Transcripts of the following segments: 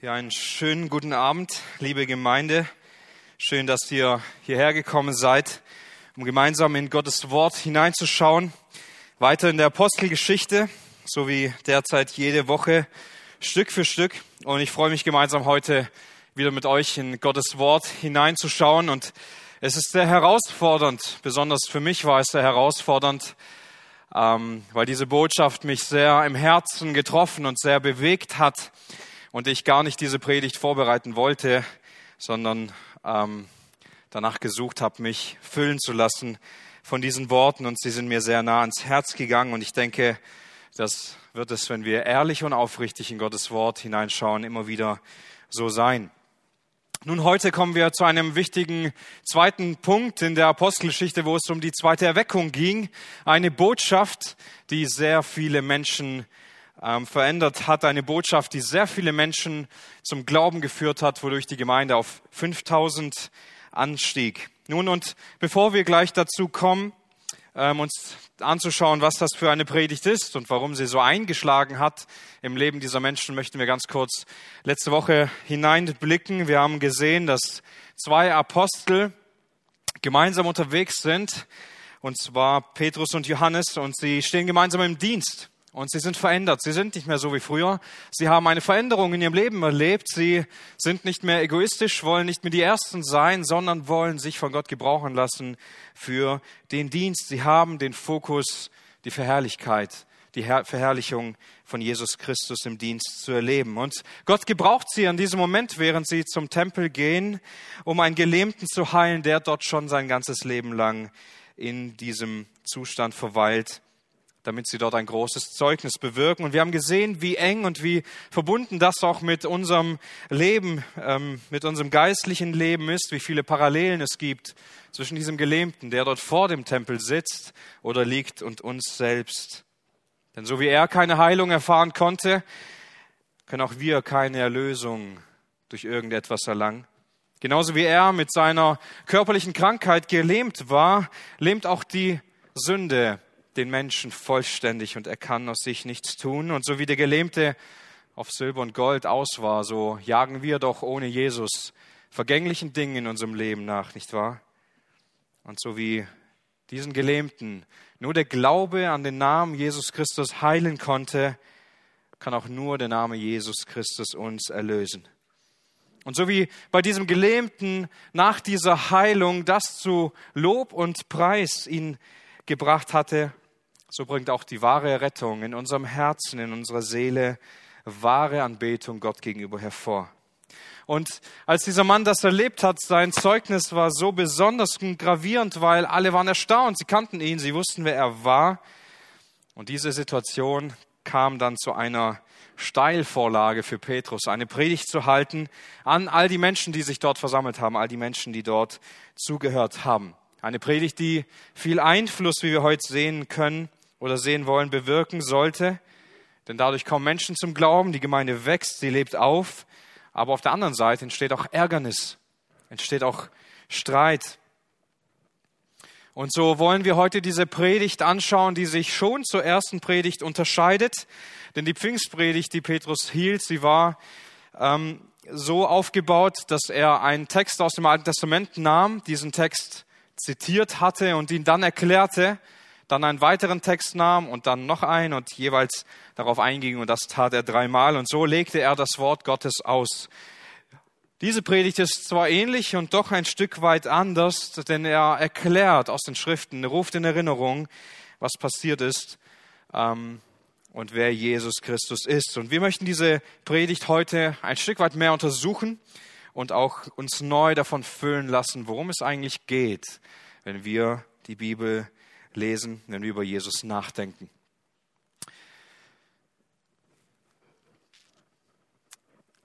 Ja, einen schönen guten Abend, liebe Gemeinde. Schön, dass ihr hierher gekommen seid, um gemeinsam in Gottes Wort hineinzuschauen. Weiter in der Apostelgeschichte, so wie derzeit jede Woche, Stück für Stück. Und ich freue mich gemeinsam heute wieder mit euch in Gottes Wort hineinzuschauen. Und es ist sehr herausfordernd, besonders für mich war es sehr herausfordernd, ähm, weil diese Botschaft mich sehr im Herzen getroffen und sehr bewegt hat und ich gar nicht diese Predigt vorbereiten wollte, sondern ähm, danach gesucht habe, mich füllen zu lassen von diesen Worten und sie sind mir sehr nah ans Herz gegangen und ich denke, das wird es, wenn wir ehrlich und aufrichtig in Gottes Wort hineinschauen, immer wieder so sein. Nun, heute kommen wir zu einem wichtigen zweiten Punkt in der Apostelgeschichte, wo es um die zweite Erweckung ging. Eine Botschaft, die sehr viele Menschen ähm, verändert hat. Eine Botschaft, die sehr viele Menschen zum Glauben geführt hat, wodurch die Gemeinde auf 5000 anstieg. Nun, und bevor wir gleich dazu kommen, ähm, uns anzuschauen, was das für eine Predigt ist und warum sie so eingeschlagen hat im Leben dieser Menschen, möchten wir ganz kurz letzte Woche hineinblicken. Wir haben gesehen, dass zwei Apostel gemeinsam unterwegs sind, und zwar Petrus und Johannes, und sie stehen gemeinsam im Dienst. Und sie sind verändert. Sie sind nicht mehr so wie früher. Sie haben eine Veränderung in ihrem Leben erlebt. Sie sind nicht mehr egoistisch, wollen nicht mehr die Ersten sein, sondern wollen sich von Gott gebrauchen lassen für den Dienst. Sie haben den Fokus, die Verherrlichkeit, die Verherrlichung von Jesus Christus im Dienst zu erleben. Und Gott gebraucht sie an diesem Moment, während sie zum Tempel gehen, um einen Gelähmten zu heilen, der dort schon sein ganzes Leben lang in diesem Zustand verweilt damit sie dort ein großes Zeugnis bewirken. Und wir haben gesehen, wie eng und wie verbunden das auch mit unserem Leben, ähm, mit unserem geistlichen Leben ist, wie viele Parallelen es gibt zwischen diesem Gelähmten, der dort vor dem Tempel sitzt oder liegt, und uns selbst. Denn so wie er keine Heilung erfahren konnte, können auch wir keine Erlösung durch irgendetwas erlangen. Genauso wie er mit seiner körperlichen Krankheit gelähmt war, lähmt auch die Sünde den Menschen vollständig und er kann aus sich nichts tun. Und so wie der Gelähmte auf Silber und Gold aus war, so jagen wir doch ohne Jesus vergänglichen Dingen in unserem Leben nach, nicht wahr? Und so wie diesen Gelähmten nur der Glaube an den Namen Jesus Christus heilen konnte, kann auch nur der Name Jesus Christus uns erlösen. Und so wie bei diesem Gelähmten nach dieser Heilung das zu Lob und Preis ihn gebracht hatte, so bringt auch die wahre Rettung in unserem Herzen, in unserer Seele wahre Anbetung Gott gegenüber hervor. Und als dieser Mann das erlebt hat, sein Zeugnis war so besonders und gravierend, weil alle waren erstaunt. Sie kannten ihn, sie wussten, wer er war. Und diese Situation kam dann zu einer Steilvorlage für Petrus, eine Predigt zu halten an all die Menschen, die sich dort versammelt haben, all die Menschen, die dort zugehört haben. Eine Predigt, die viel Einfluss, wie wir heute sehen können, oder sehen wollen, bewirken sollte. Denn dadurch kommen Menschen zum Glauben, die Gemeinde wächst, sie lebt auf. Aber auf der anderen Seite entsteht auch Ärgernis, entsteht auch Streit. Und so wollen wir heute diese Predigt anschauen, die sich schon zur ersten Predigt unterscheidet. Denn die Pfingstpredigt, die Petrus hielt, sie war ähm, so aufgebaut, dass er einen Text aus dem Alten Testament nahm, diesen Text zitiert hatte und ihn dann erklärte dann einen weiteren Text nahm und dann noch einen und jeweils darauf einging und das tat er dreimal und so legte er das Wort Gottes aus. Diese Predigt ist zwar ähnlich und doch ein Stück weit anders, denn er erklärt aus den Schriften, ruft in Erinnerung, was passiert ist ähm, und wer Jesus Christus ist. Und wir möchten diese Predigt heute ein Stück weit mehr untersuchen und auch uns neu davon füllen lassen, worum es eigentlich geht, wenn wir die Bibel lesen, wenn wir über Jesus nachdenken.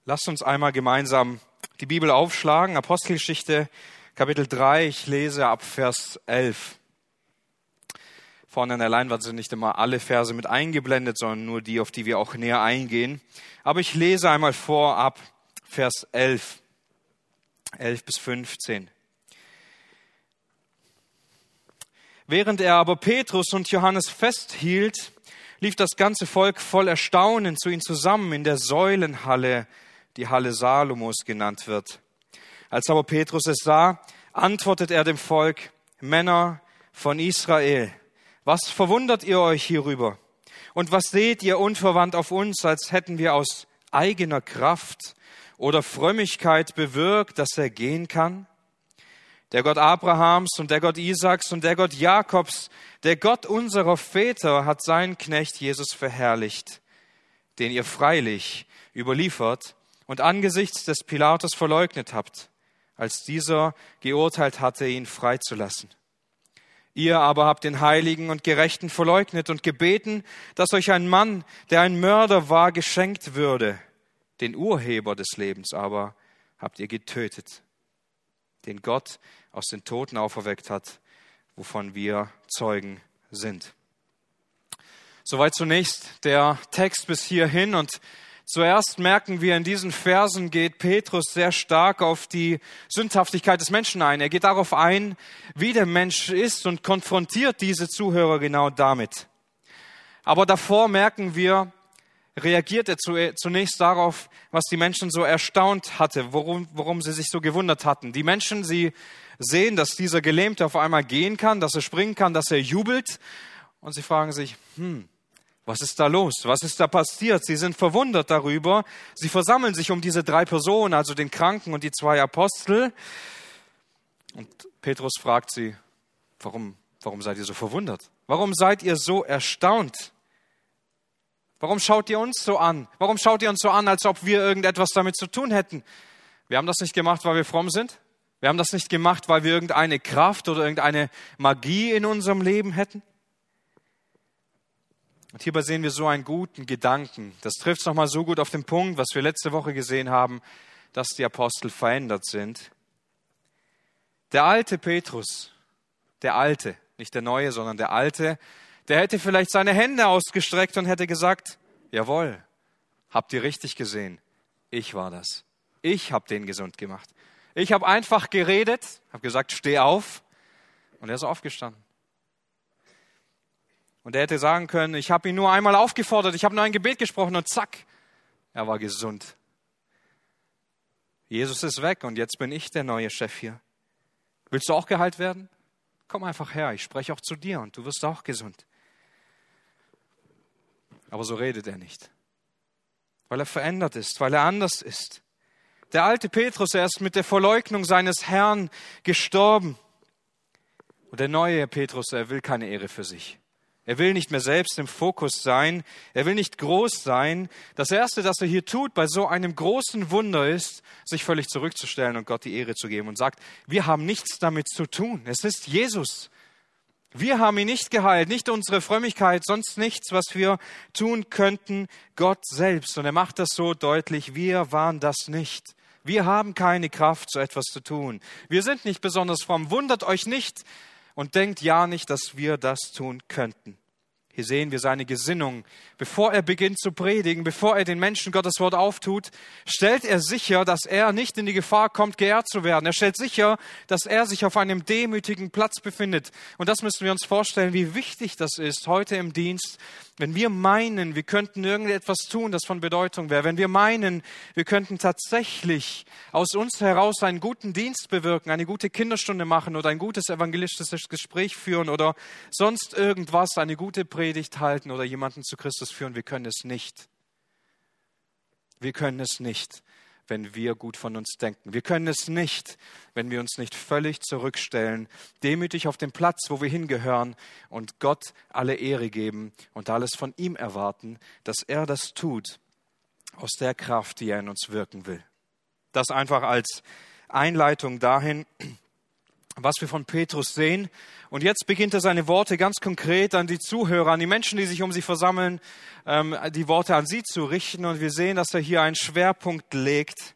Lasst uns einmal gemeinsam die Bibel aufschlagen, Apostelgeschichte Kapitel 3, ich lese ab Vers 11. Vorne an der Leinwand sind nicht immer alle Verse mit eingeblendet, sondern nur die, auf die wir auch näher eingehen. Aber ich lese einmal vor ab Vers 11, 11 bis 15. Während er aber Petrus und Johannes festhielt, lief das ganze Volk voll Erstaunen zu ihnen zusammen in der Säulenhalle die Halle Salomos genannt wird. Als aber Petrus es sah, antwortet er dem Volk, Männer von Israel, was verwundert ihr euch hierüber? Und was seht ihr unverwandt auf uns, als hätten wir aus eigener Kraft oder Frömmigkeit bewirkt, dass er gehen kann? Der Gott Abrahams und der Gott Isaaks und der Gott Jakobs, der Gott unserer Väter hat seinen Knecht Jesus verherrlicht, den ihr freilich überliefert und angesichts des Pilatus verleugnet habt, als dieser geurteilt hatte, ihn freizulassen. Ihr aber habt den Heiligen und Gerechten verleugnet und gebeten, dass euch ein Mann, der ein Mörder war, geschenkt würde. Den Urheber des Lebens aber habt ihr getötet, den Gott aus den Toten auferweckt hat, wovon wir Zeugen sind. Soweit zunächst der Text bis hierhin und Zuerst merken wir, in diesen Versen geht Petrus sehr stark auf die Sündhaftigkeit des Menschen ein. Er geht darauf ein, wie der Mensch ist und konfrontiert diese Zuhörer genau damit. Aber davor merken wir, reagiert er zunächst darauf, was die Menschen so erstaunt hatte, worum, worum sie sich so gewundert hatten. Die Menschen, sie sehen, dass dieser Gelähmte auf einmal gehen kann, dass er springen kann, dass er jubelt und sie fragen sich, hm, was ist da los? Was ist da passiert? Sie sind verwundert darüber. Sie versammeln sich um diese drei Personen, also den Kranken und die zwei Apostel. Und Petrus fragt sie, warum, warum seid ihr so verwundert? Warum seid ihr so erstaunt? Warum schaut ihr uns so an? Warum schaut ihr uns so an, als ob wir irgendetwas damit zu tun hätten? Wir haben das nicht gemacht, weil wir fromm sind. Wir haben das nicht gemacht, weil wir irgendeine Kraft oder irgendeine Magie in unserem Leben hätten. Und hierbei sehen wir so einen guten Gedanken. Das trifft es nochmal so gut auf den Punkt, was wir letzte Woche gesehen haben, dass die Apostel verändert sind. Der alte Petrus, der alte, nicht der neue, sondern der alte, der hätte vielleicht seine Hände ausgestreckt und hätte gesagt, jawohl, habt ihr richtig gesehen, ich war das. Ich habe den gesund gemacht. Ich habe einfach geredet, habe gesagt, steh auf und er ist aufgestanden. Und er hätte sagen können, ich habe ihn nur einmal aufgefordert, ich habe nur ein Gebet gesprochen und zack, er war gesund. Jesus ist weg und jetzt bin ich der neue Chef hier. Willst du auch geheilt werden? Komm einfach her, ich spreche auch zu dir und du wirst auch gesund. Aber so redet er nicht, weil er verändert ist, weil er anders ist. Der alte Petrus, er ist mit der Verleugnung seines Herrn gestorben. Und der neue Petrus, er will keine Ehre für sich. Er will nicht mehr selbst im Fokus sein. Er will nicht groß sein. Das Erste, das er hier tut bei so einem großen Wunder ist, sich völlig zurückzustellen und Gott die Ehre zu geben und sagt, wir haben nichts damit zu tun. Es ist Jesus. Wir haben ihn nicht geheilt, nicht unsere Frömmigkeit, sonst nichts, was wir tun könnten, Gott selbst. Und er macht das so deutlich, wir waren das nicht. Wir haben keine Kraft, so etwas zu tun. Wir sind nicht besonders fromm. Wundert euch nicht, und denkt ja nicht, dass wir das tun könnten. Hier sehen wir seine Gesinnung. Bevor er beginnt zu predigen, bevor er den Menschen Gottes Wort auftut, stellt er sicher, dass er nicht in die Gefahr kommt, geehrt zu werden. Er stellt sicher, dass er sich auf einem demütigen Platz befindet. Und das müssen wir uns vorstellen, wie wichtig das ist heute im Dienst, wenn wir meinen, wir könnten irgendetwas tun, das von Bedeutung wäre, wenn wir meinen, wir könnten tatsächlich aus uns heraus einen guten Dienst bewirken, eine gute Kinderstunde machen oder ein gutes evangelistisches Gespräch führen oder sonst irgendwas, eine gute Predigt halten oder jemanden zu Christus führen, wir können es nicht. Wir können es nicht wenn wir gut von uns denken. Wir können es nicht, wenn wir uns nicht völlig zurückstellen, demütig auf den Platz, wo wir hingehören und Gott alle Ehre geben und alles von ihm erwarten, dass er das tut aus der Kraft, die er in uns wirken will. Das einfach als Einleitung dahin, was wir von Petrus sehen. Und jetzt beginnt er seine Worte ganz konkret an die Zuhörer, an die Menschen, die sich um sie versammeln, ähm, die Worte an sie zu richten. Und wir sehen, dass er hier einen Schwerpunkt legt.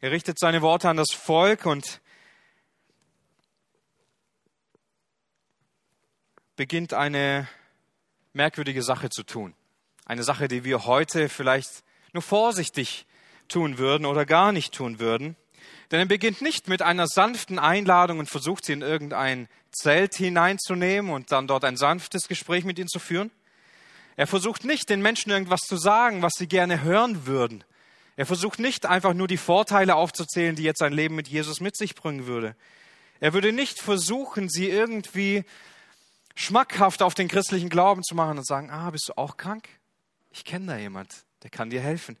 Er richtet seine Worte an das Volk und beginnt eine merkwürdige Sache zu tun. Eine Sache, die wir heute vielleicht nur vorsichtig tun würden oder gar nicht tun würden. Denn er beginnt nicht mit einer sanften Einladung und versucht sie in irgendein Zelt hineinzunehmen und dann dort ein sanftes Gespräch mit ihnen zu führen. Er versucht nicht, den Menschen irgendwas zu sagen, was sie gerne hören würden. Er versucht nicht einfach nur die Vorteile aufzuzählen, die jetzt sein Leben mit Jesus mit sich bringen würde. Er würde nicht versuchen, sie irgendwie schmackhaft auf den christlichen Glauben zu machen und sagen, ah, bist du auch krank? Ich kenne da jemand, der kann dir helfen.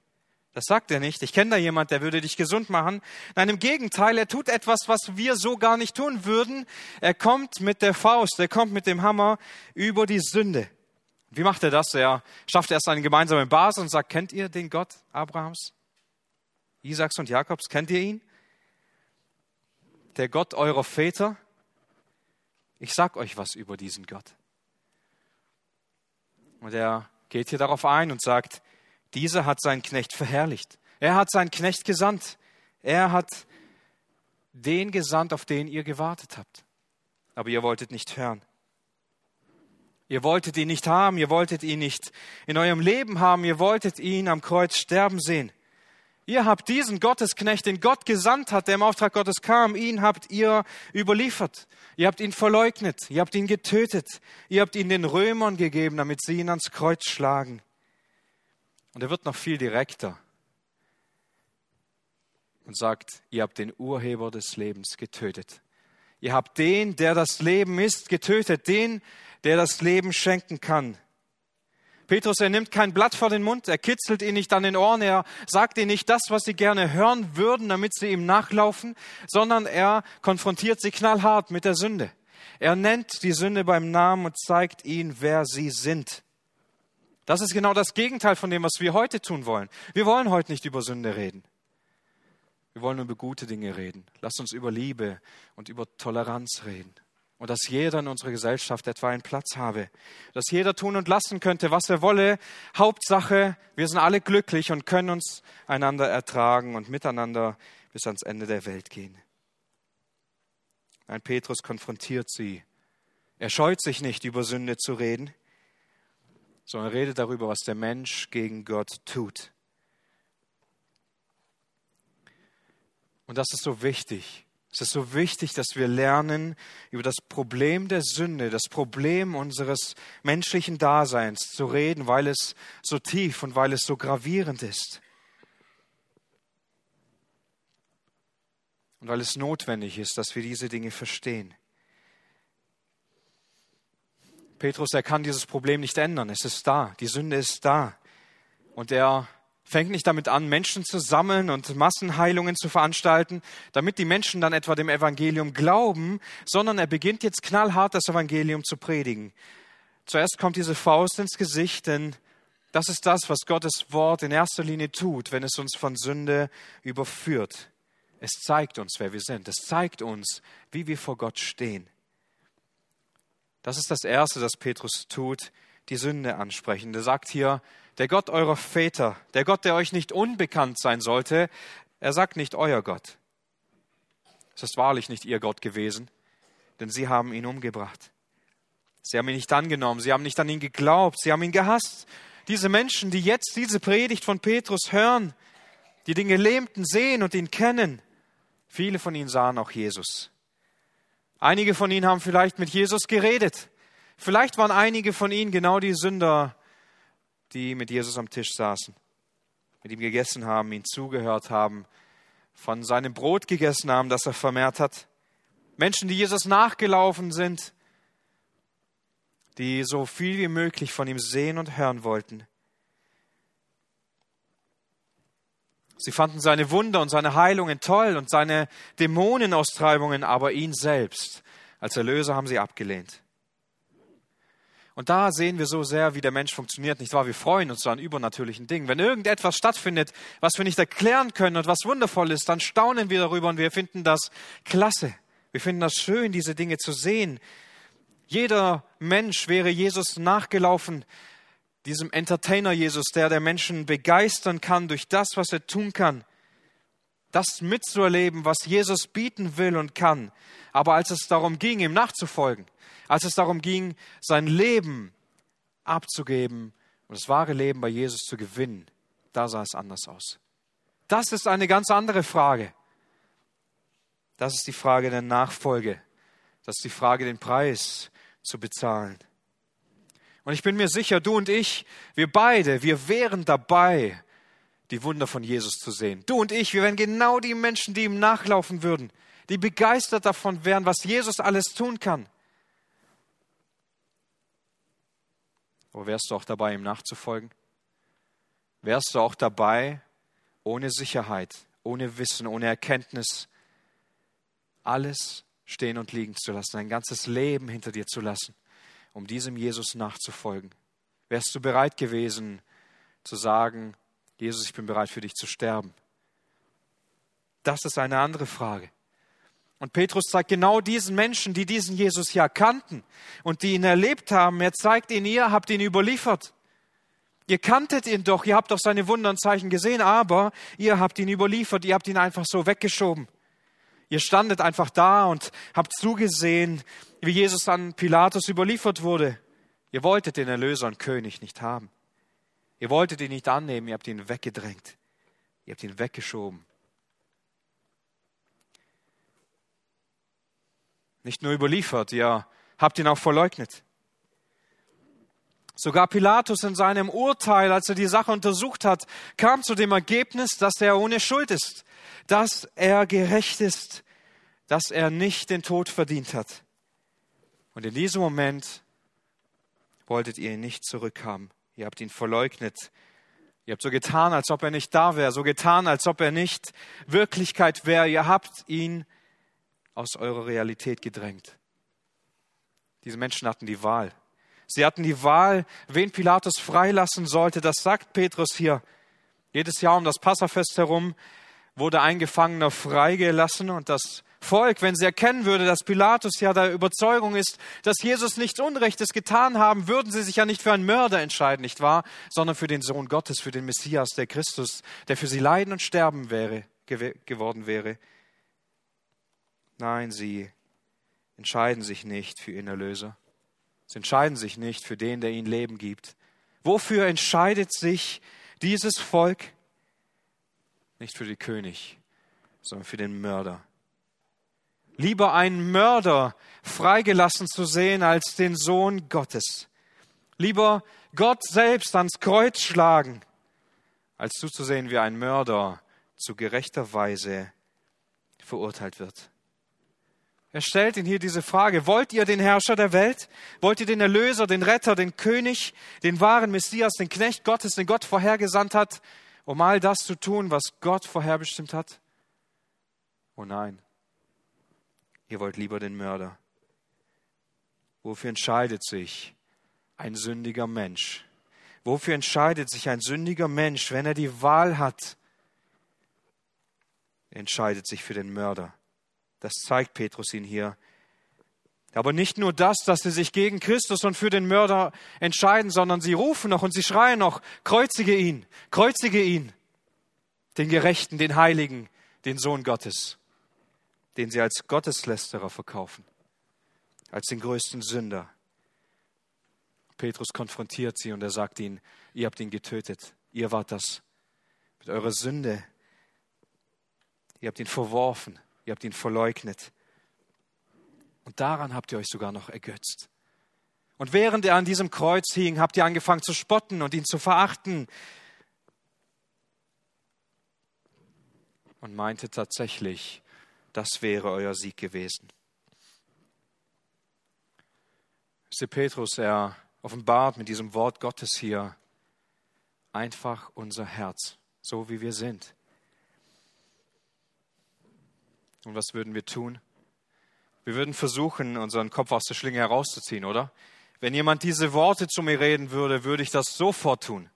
Das sagt er nicht. Ich kenne da jemand, der würde dich gesund machen. Nein, im Gegenteil, er tut etwas, was wir so gar nicht tun würden. Er kommt mit der Faust, er kommt mit dem Hammer über die Sünde. Wie macht er das? Er schafft erst eine gemeinsame Basis und sagt, kennt ihr den Gott Abrahams, Isaaks und Jakobs? Kennt ihr ihn? Der Gott eurer Väter? Ich sag euch was über diesen Gott. Und er geht hier darauf ein und sagt, dieser hat seinen Knecht verherrlicht. Er hat seinen Knecht gesandt. Er hat den gesandt, auf den ihr gewartet habt. Aber ihr wolltet nicht hören. Ihr wolltet ihn nicht haben, ihr wolltet ihn nicht in eurem Leben haben, ihr wolltet ihn am Kreuz sterben sehen. Ihr habt diesen Gottesknecht, den Gott gesandt hat, der im Auftrag Gottes kam, ihn habt ihr überliefert. Ihr habt ihn verleugnet, ihr habt ihn getötet, ihr habt ihn den Römern gegeben, damit sie ihn ans Kreuz schlagen. Und er wird noch viel direkter und sagt, ihr habt den Urheber des Lebens getötet. Ihr habt den, der das Leben ist, getötet, den, der das Leben schenken kann. Petrus, er nimmt kein Blatt vor den Mund, er kitzelt ihn nicht an den Ohren, er sagt ihnen nicht das, was sie gerne hören würden, damit sie ihm nachlaufen, sondern er konfrontiert sie knallhart mit der Sünde. Er nennt die Sünde beim Namen und zeigt ihnen, wer sie sind. Das ist genau das Gegenteil von dem, was wir heute tun wollen. Wir wollen heute nicht über Sünde reden. Wir wollen über gute Dinge reden. Lasst uns über Liebe und über Toleranz reden. Und dass jeder in unserer Gesellschaft etwa einen Platz habe. Dass jeder tun und lassen könnte, was er wolle. Hauptsache, wir sind alle glücklich und können uns einander ertragen und miteinander bis ans Ende der Welt gehen. Ein Petrus konfrontiert sie. Er scheut sich nicht, über Sünde zu reden sondern redet darüber, was der Mensch gegen Gott tut. Und das ist so wichtig. Es ist so wichtig, dass wir lernen, über das Problem der Sünde, das Problem unseres menschlichen Daseins zu reden, weil es so tief und weil es so gravierend ist. Und weil es notwendig ist, dass wir diese Dinge verstehen. Petrus, er kann dieses Problem nicht ändern. Es ist da. Die Sünde ist da. Und er fängt nicht damit an, Menschen zu sammeln und Massenheilungen zu veranstalten, damit die Menschen dann etwa dem Evangelium glauben, sondern er beginnt jetzt knallhart das Evangelium zu predigen. Zuerst kommt diese Faust ins Gesicht, denn das ist das, was Gottes Wort in erster Linie tut, wenn es uns von Sünde überführt. Es zeigt uns, wer wir sind. Es zeigt uns, wie wir vor Gott stehen. Das ist das Erste, das Petrus tut, die Sünde ansprechen. Er sagt hier, der Gott eurer Väter, der Gott, der euch nicht unbekannt sein sollte, er sagt nicht euer Gott. Es ist wahrlich nicht ihr Gott gewesen, denn sie haben ihn umgebracht. Sie haben ihn nicht angenommen, sie haben nicht an ihn geglaubt, sie haben ihn gehasst. Diese Menschen, die jetzt diese Predigt von Petrus hören, die den Gelähmten sehen und ihn kennen, viele von ihnen sahen auch Jesus. Einige von ihnen haben vielleicht mit Jesus geredet. Vielleicht waren einige von ihnen genau die Sünder, die mit Jesus am Tisch saßen, mit ihm gegessen haben, ihn zugehört haben, von seinem Brot gegessen haben, das er vermehrt hat. Menschen, die Jesus nachgelaufen sind, die so viel wie möglich von ihm sehen und hören wollten. Sie fanden seine Wunder und seine Heilungen toll und seine Dämonenaustreibungen, aber ihn selbst als Erlöser haben sie abgelehnt. Und da sehen wir so sehr, wie der Mensch funktioniert, nicht wahr? Wir freuen uns so an übernatürlichen Dingen. Wenn irgendetwas stattfindet, was wir nicht erklären können und was wundervoll ist, dann staunen wir darüber und wir finden das klasse. Wir finden das schön, diese Dinge zu sehen. Jeder Mensch wäre Jesus nachgelaufen, diesem Entertainer Jesus, der der Menschen begeistern kann durch das, was er tun kann, das mitzuerleben, was Jesus bieten will und kann. Aber als es darum ging, ihm nachzufolgen, als es darum ging, sein Leben abzugeben und das wahre Leben bei Jesus zu gewinnen, da sah es anders aus. Das ist eine ganz andere Frage. Das ist die Frage der Nachfolge. Das ist die Frage, den Preis zu bezahlen. Und ich bin mir sicher, du und ich, wir beide, wir wären dabei, die Wunder von Jesus zu sehen. Du und ich, wir wären genau die Menschen, die ihm nachlaufen würden, die begeistert davon wären, was Jesus alles tun kann. Aber wärst du auch dabei, ihm nachzufolgen? Wärst du auch dabei, ohne Sicherheit, ohne Wissen, ohne Erkenntnis, alles stehen und liegen zu lassen, ein ganzes Leben hinter dir zu lassen, um diesem Jesus nachzufolgen? Wärst du bereit gewesen zu sagen, Jesus, ich bin bereit für dich zu sterben? Das ist eine andere Frage. Und Petrus zeigt genau diesen Menschen, die diesen Jesus ja kannten und die ihn erlebt haben, er zeigt ihn, ihr habt ihn überliefert. Ihr kanntet ihn doch, ihr habt doch seine Wunder und Zeichen gesehen, aber ihr habt ihn überliefert, ihr habt ihn einfach so weggeschoben. Ihr standet einfach da und habt zugesehen, wie Jesus an Pilatus überliefert wurde. Ihr wolltet den Erlöser und König nicht haben. Ihr wolltet ihn nicht annehmen, ihr habt ihn weggedrängt. Ihr habt ihn weggeschoben. Nicht nur überliefert, ihr habt ihn auch verleugnet. Sogar Pilatus in seinem Urteil, als er die Sache untersucht hat, kam zu dem Ergebnis, dass er ohne Schuld ist, dass er gerecht ist, dass er nicht den Tod verdient hat. Und in diesem Moment wolltet ihr ihn nicht zurückhaben. Ihr habt ihn verleugnet. Ihr habt so getan, als ob er nicht da wäre, so getan, als ob er nicht Wirklichkeit wäre. Ihr habt ihn aus eurer Realität gedrängt. Diese Menschen hatten die Wahl. Sie hatten die Wahl, wen Pilatus freilassen sollte. Das sagt Petrus hier. Jedes Jahr um das Passafest herum wurde ein Gefangener freigelassen und das Volk, wenn sie erkennen würde, dass Pilatus ja der Überzeugung ist, dass Jesus nichts Unrechtes getan haben, würden sie sich ja nicht für einen Mörder entscheiden, nicht wahr, sondern für den Sohn Gottes, für den Messias, der Christus, der für sie leiden und sterben wäre, geworden wäre. Nein, sie entscheiden sich nicht für ihren Erlöser. Sie entscheiden sich nicht für den, der ihnen Leben gibt. Wofür entscheidet sich dieses Volk? Nicht für den König, sondern für den Mörder lieber einen Mörder freigelassen zu sehen als den Sohn Gottes. Lieber Gott selbst ans Kreuz schlagen, als zuzusehen, wie ein Mörder zu gerechter Weise verurteilt wird. Er stellt ihn hier diese Frage, wollt ihr den Herrscher der Welt? Wollt ihr den Erlöser, den Retter, den König, den wahren Messias, den Knecht Gottes, den Gott vorhergesandt hat, um all das zu tun, was Gott vorherbestimmt hat? Oh nein, Ihr wollt lieber den Mörder. Wofür entscheidet sich ein sündiger Mensch? Wofür entscheidet sich ein sündiger Mensch, wenn er die Wahl hat? Er entscheidet sich für den Mörder. Das zeigt Petrus ihn hier. Aber nicht nur das, dass sie sich gegen Christus und für den Mörder entscheiden, sondern sie rufen noch und sie schreien noch, kreuzige ihn, kreuzige ihn, den Gerechten, den Heiligen, den Sohn Gottes den sie als Gotteslästerer verkaufen, als den größten Sünder. Petrus konfrontiert sie und er sagt ihnen, ihr habt ihn getötet, ihr wart das mit eurer Sünde, ihr habt ihn verworfen, ihr habt ihn verleugnet. Und daran habt ihr euch sogar noch ergötzt. Und während er an diesem Kreuz hing, habt ihr angefangen zu spotten und ihn zu verachten. Und meinte tatsächlich, das wäre euer Sieg gewesen. Wisst Petrus, er offenbart mit diesem Wort Gottes hier einfach unser Herz, so wie wir sind. Und was würden wir tun? Wir würden versuchen, unseren Kopf aus der Schlinge herauszuziehen, oder? Wenn jemand diese Worte zu mir reden würde, würde ich das sofort tun.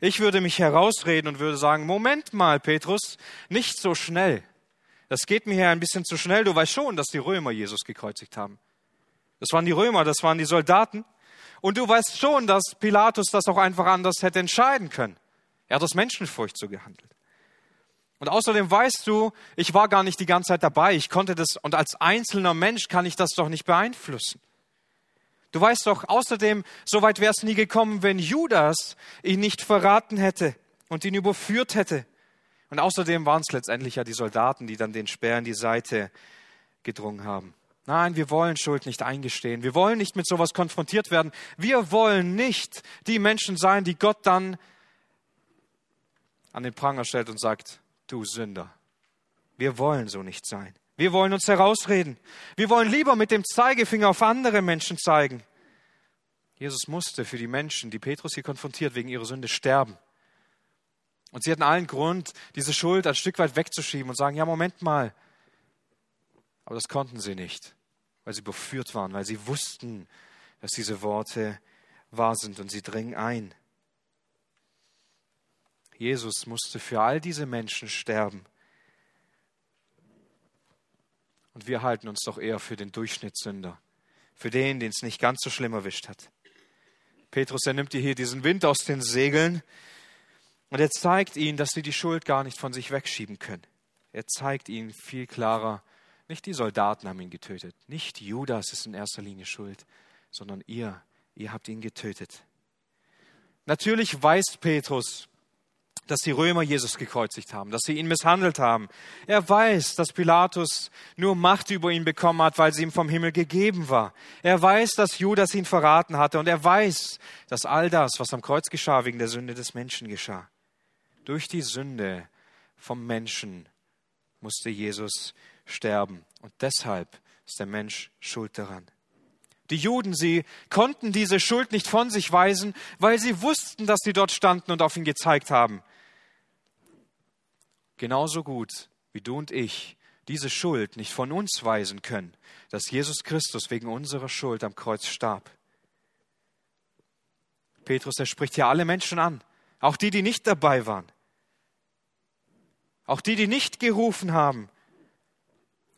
Ich würde mich herausreden und würde sagen, Moment mal, Petrus, nicht so schnell. Das geht mir hier ein bisschen zu schnell. Du weißt schon, dass die Römer Jesus gekreuzigt haben. Das waren die Römer, das waren die Soldaten. Und du weißt schon, dass Pilatus das auch einfach anders hätte entscheiden können. Er hat aus Menschenfurcht so gehandelt. Und außerdem weißt du, ich war gar nicht die ganze Zeit dabei. Ich konnte das, und als einzelner Mensch kann ich das doch nicht beeinflussen. Du weißt doch, außerdem, so weit wäre es nie gekommen, wenn Judas ihn nicht verraten hätte und ihn überführt hätte. Und außerdem waren es letztendlich ja die Soldaten, die dann den Speer in die Seite gedrungen haben. Nein, wir wollen Schuld nicht eingestehen. Wir wollen nicht mit sowas konfrontiert werden. Wir wollen nicht die Menschen sein, die Gott dann an den Pranger stellt und sagt, du Sünder, wir wollen so nicht sein. Wir wollen uns herausreden. Wir wollen lieber mit dem Zeigefinger auf andere Menschen zeigen. Jesus musste für die Menschen, die Petrus hier konfrontiert, wegen ihrer Sünde sterben. Und sie hatten allen Grund, diese Schuld ein Stück weit wegzuschieben und sagen, ja, Moment mal. Aber das konnten sie nicht, weil sie überführt waren, weil sie wussten, dass diese Worte wahr sind und sie dringen ein. Jesus musste für all diese Menschen sterben. Und wir halten uns doch eher für den Durchschnittssünder, für den, den es nicht ganz so schlimm erwischt hat. Petrus, er nimmt dir hier diesen Wind aus den Segeln und er zeigt ihnen, dass sie die Schuld gar nicht von sich wegschieben können. Er zeigt ihnen viel klarer, nicht die Soldaten haben ihn getötet, nicht Judas ist in erster Linie schuld, sondern ihr, ihr habt ihn getötet. Natürlich weiß Petrus, dass die Römer Jesus gekreuzigt haben, dass sie ihn misshandelt haben. Er weiß, dass Pilatus nur Macht über ihn bekommen hat, weil sie ihm vom Himmel gegeben war. Er weiß, dass Judas ihn verraten hatte und er weiß, dass all das, was am Kreuz geschah, wegen der Sünde des Menschen geschah. Durch die Sünde vom Menschen musste Jesus sterben und deshalb ist der Mensch schuld daran. Die Juden, sie konnten diese Schuld nicht von sich weisen, weil sie wussten, dass sie dort standen und auf ihn gezeigt haben genauso gut wie du und ich diese Schuld nicht von uns weisen können, dass Jesus Christus wegen unserer Schuld am Kreuz starb. Petrus, er spricht hier alle Menschen an, auch die, die nicht dabei waren, auch die, die nicht gerufen haben,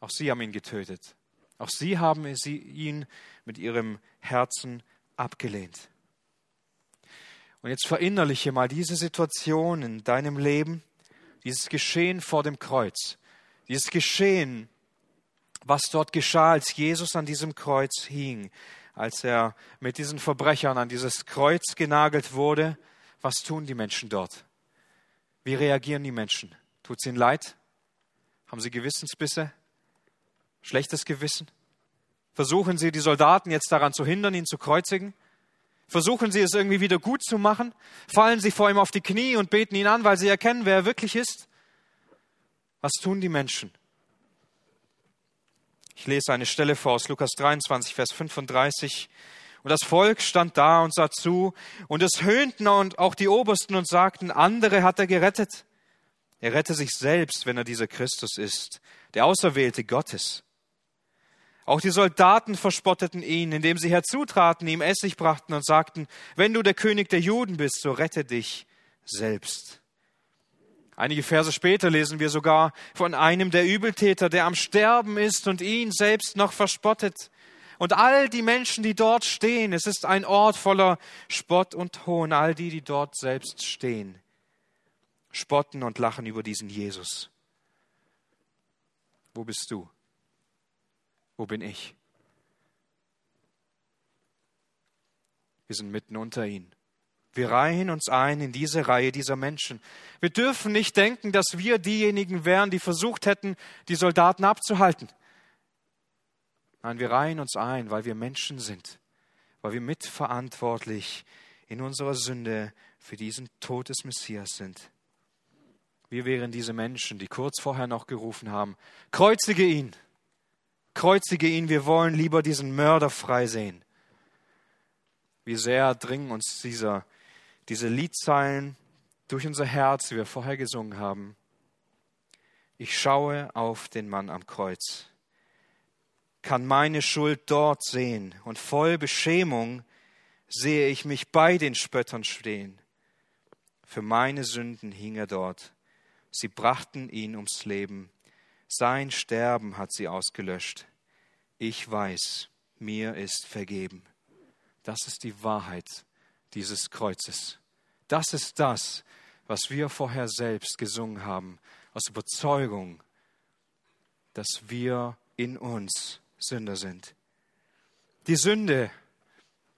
auch sie haben ihn getötet. Auch sie haben ihn mit ihrem Herzen abgelehnt. Und jetzt verinnerliche mal diese Situation in deinem Leben dieses Geschehen vor dem Kreuz, dieses Geschehen, was dort geschah, als Jesus an diesem Kreuz hing, als er mit diesen Verbrechern an dieses Kreuz genagelt wurde, was tun die Menschen dort? Wie reagieren die Menschen? Tut es ihnen leid? Haben sie Gewissensbisse? Schlechtes Gewissen? Versuchen sie, die Soldaten jetzt daran zu hindern, ihn zu kreuzigen? Versuchen sie es irgendwie wieder gut zu machen? Fallen sie vor ihm auf die Knie und beten ihn an, weil sie erkennen, wer er wirklich ist? Was tun die Menschen? Ich lese eine Stelle vor aus Lukas 23, Vers 35. Und das Volk stand da und sah zu, und es höhnten und auch die Obersten und sagten, andere hat er gerettet. Er rette sich selbst, wenn er dieser Christus ist, der Auserwählte Gottes. Auch die Soldaten verspotteten ihn, indem sie herzutraten, ihm Essig brachten und sagten, wenn du der König der Juden bist, so rette dich selbst. Einige Verse später lesen wir sogar von einem der Übeltäter, der am Sterben ist und ihn selbst noch verspottet. Und all die Menschen, die dort stehen, es ist ein Ort voller Spott und Hohn, all die, die dort selbst stehen, spotten und lachen über diesen Jesus. Wo bist du? Wo bin ich? Wir sind mitten unter ihnen. Wir reihen uns ein in diese Reihe dieser Menschen. Wir dürfen nicht denken, dass wir diejenigen wären, die versucht hätten, die Soldaten abzuhalten. Nein, wir reihen uns ein, weil wir Menschen sind, weil wir mitverantwortlich in unserer Sünde für diesen Tod des Messias sind. Wir wären diese Menschen, die kurz vorher noch gerufen haben, kreuzige ihn. Kreuzige ihn, wir wollen lieber diesen Mörder frei sehen. Wie sehr dringen uns dieser, diese Liedzeilen durch unser Herz, wie wir vorher gesungen haben. Ich schaue auf den Mann am Kreuz, kann meine Schuld dort sehen und voll Beschämung sehe ich mich bei den Spöttern stehen. Für meine Sünden hing er dort. Sie brachten ihn ums Leben. Sein Sterben hat sie ausgelöscht. Ich weiß, mir ist vergeben. Das ist die Wahrheit dieses Kreuzes. Das ist das, was wir vorher selbst gesungen haben, aus Überzeugung, dass wir in uns Sünder sind. Die Sünde,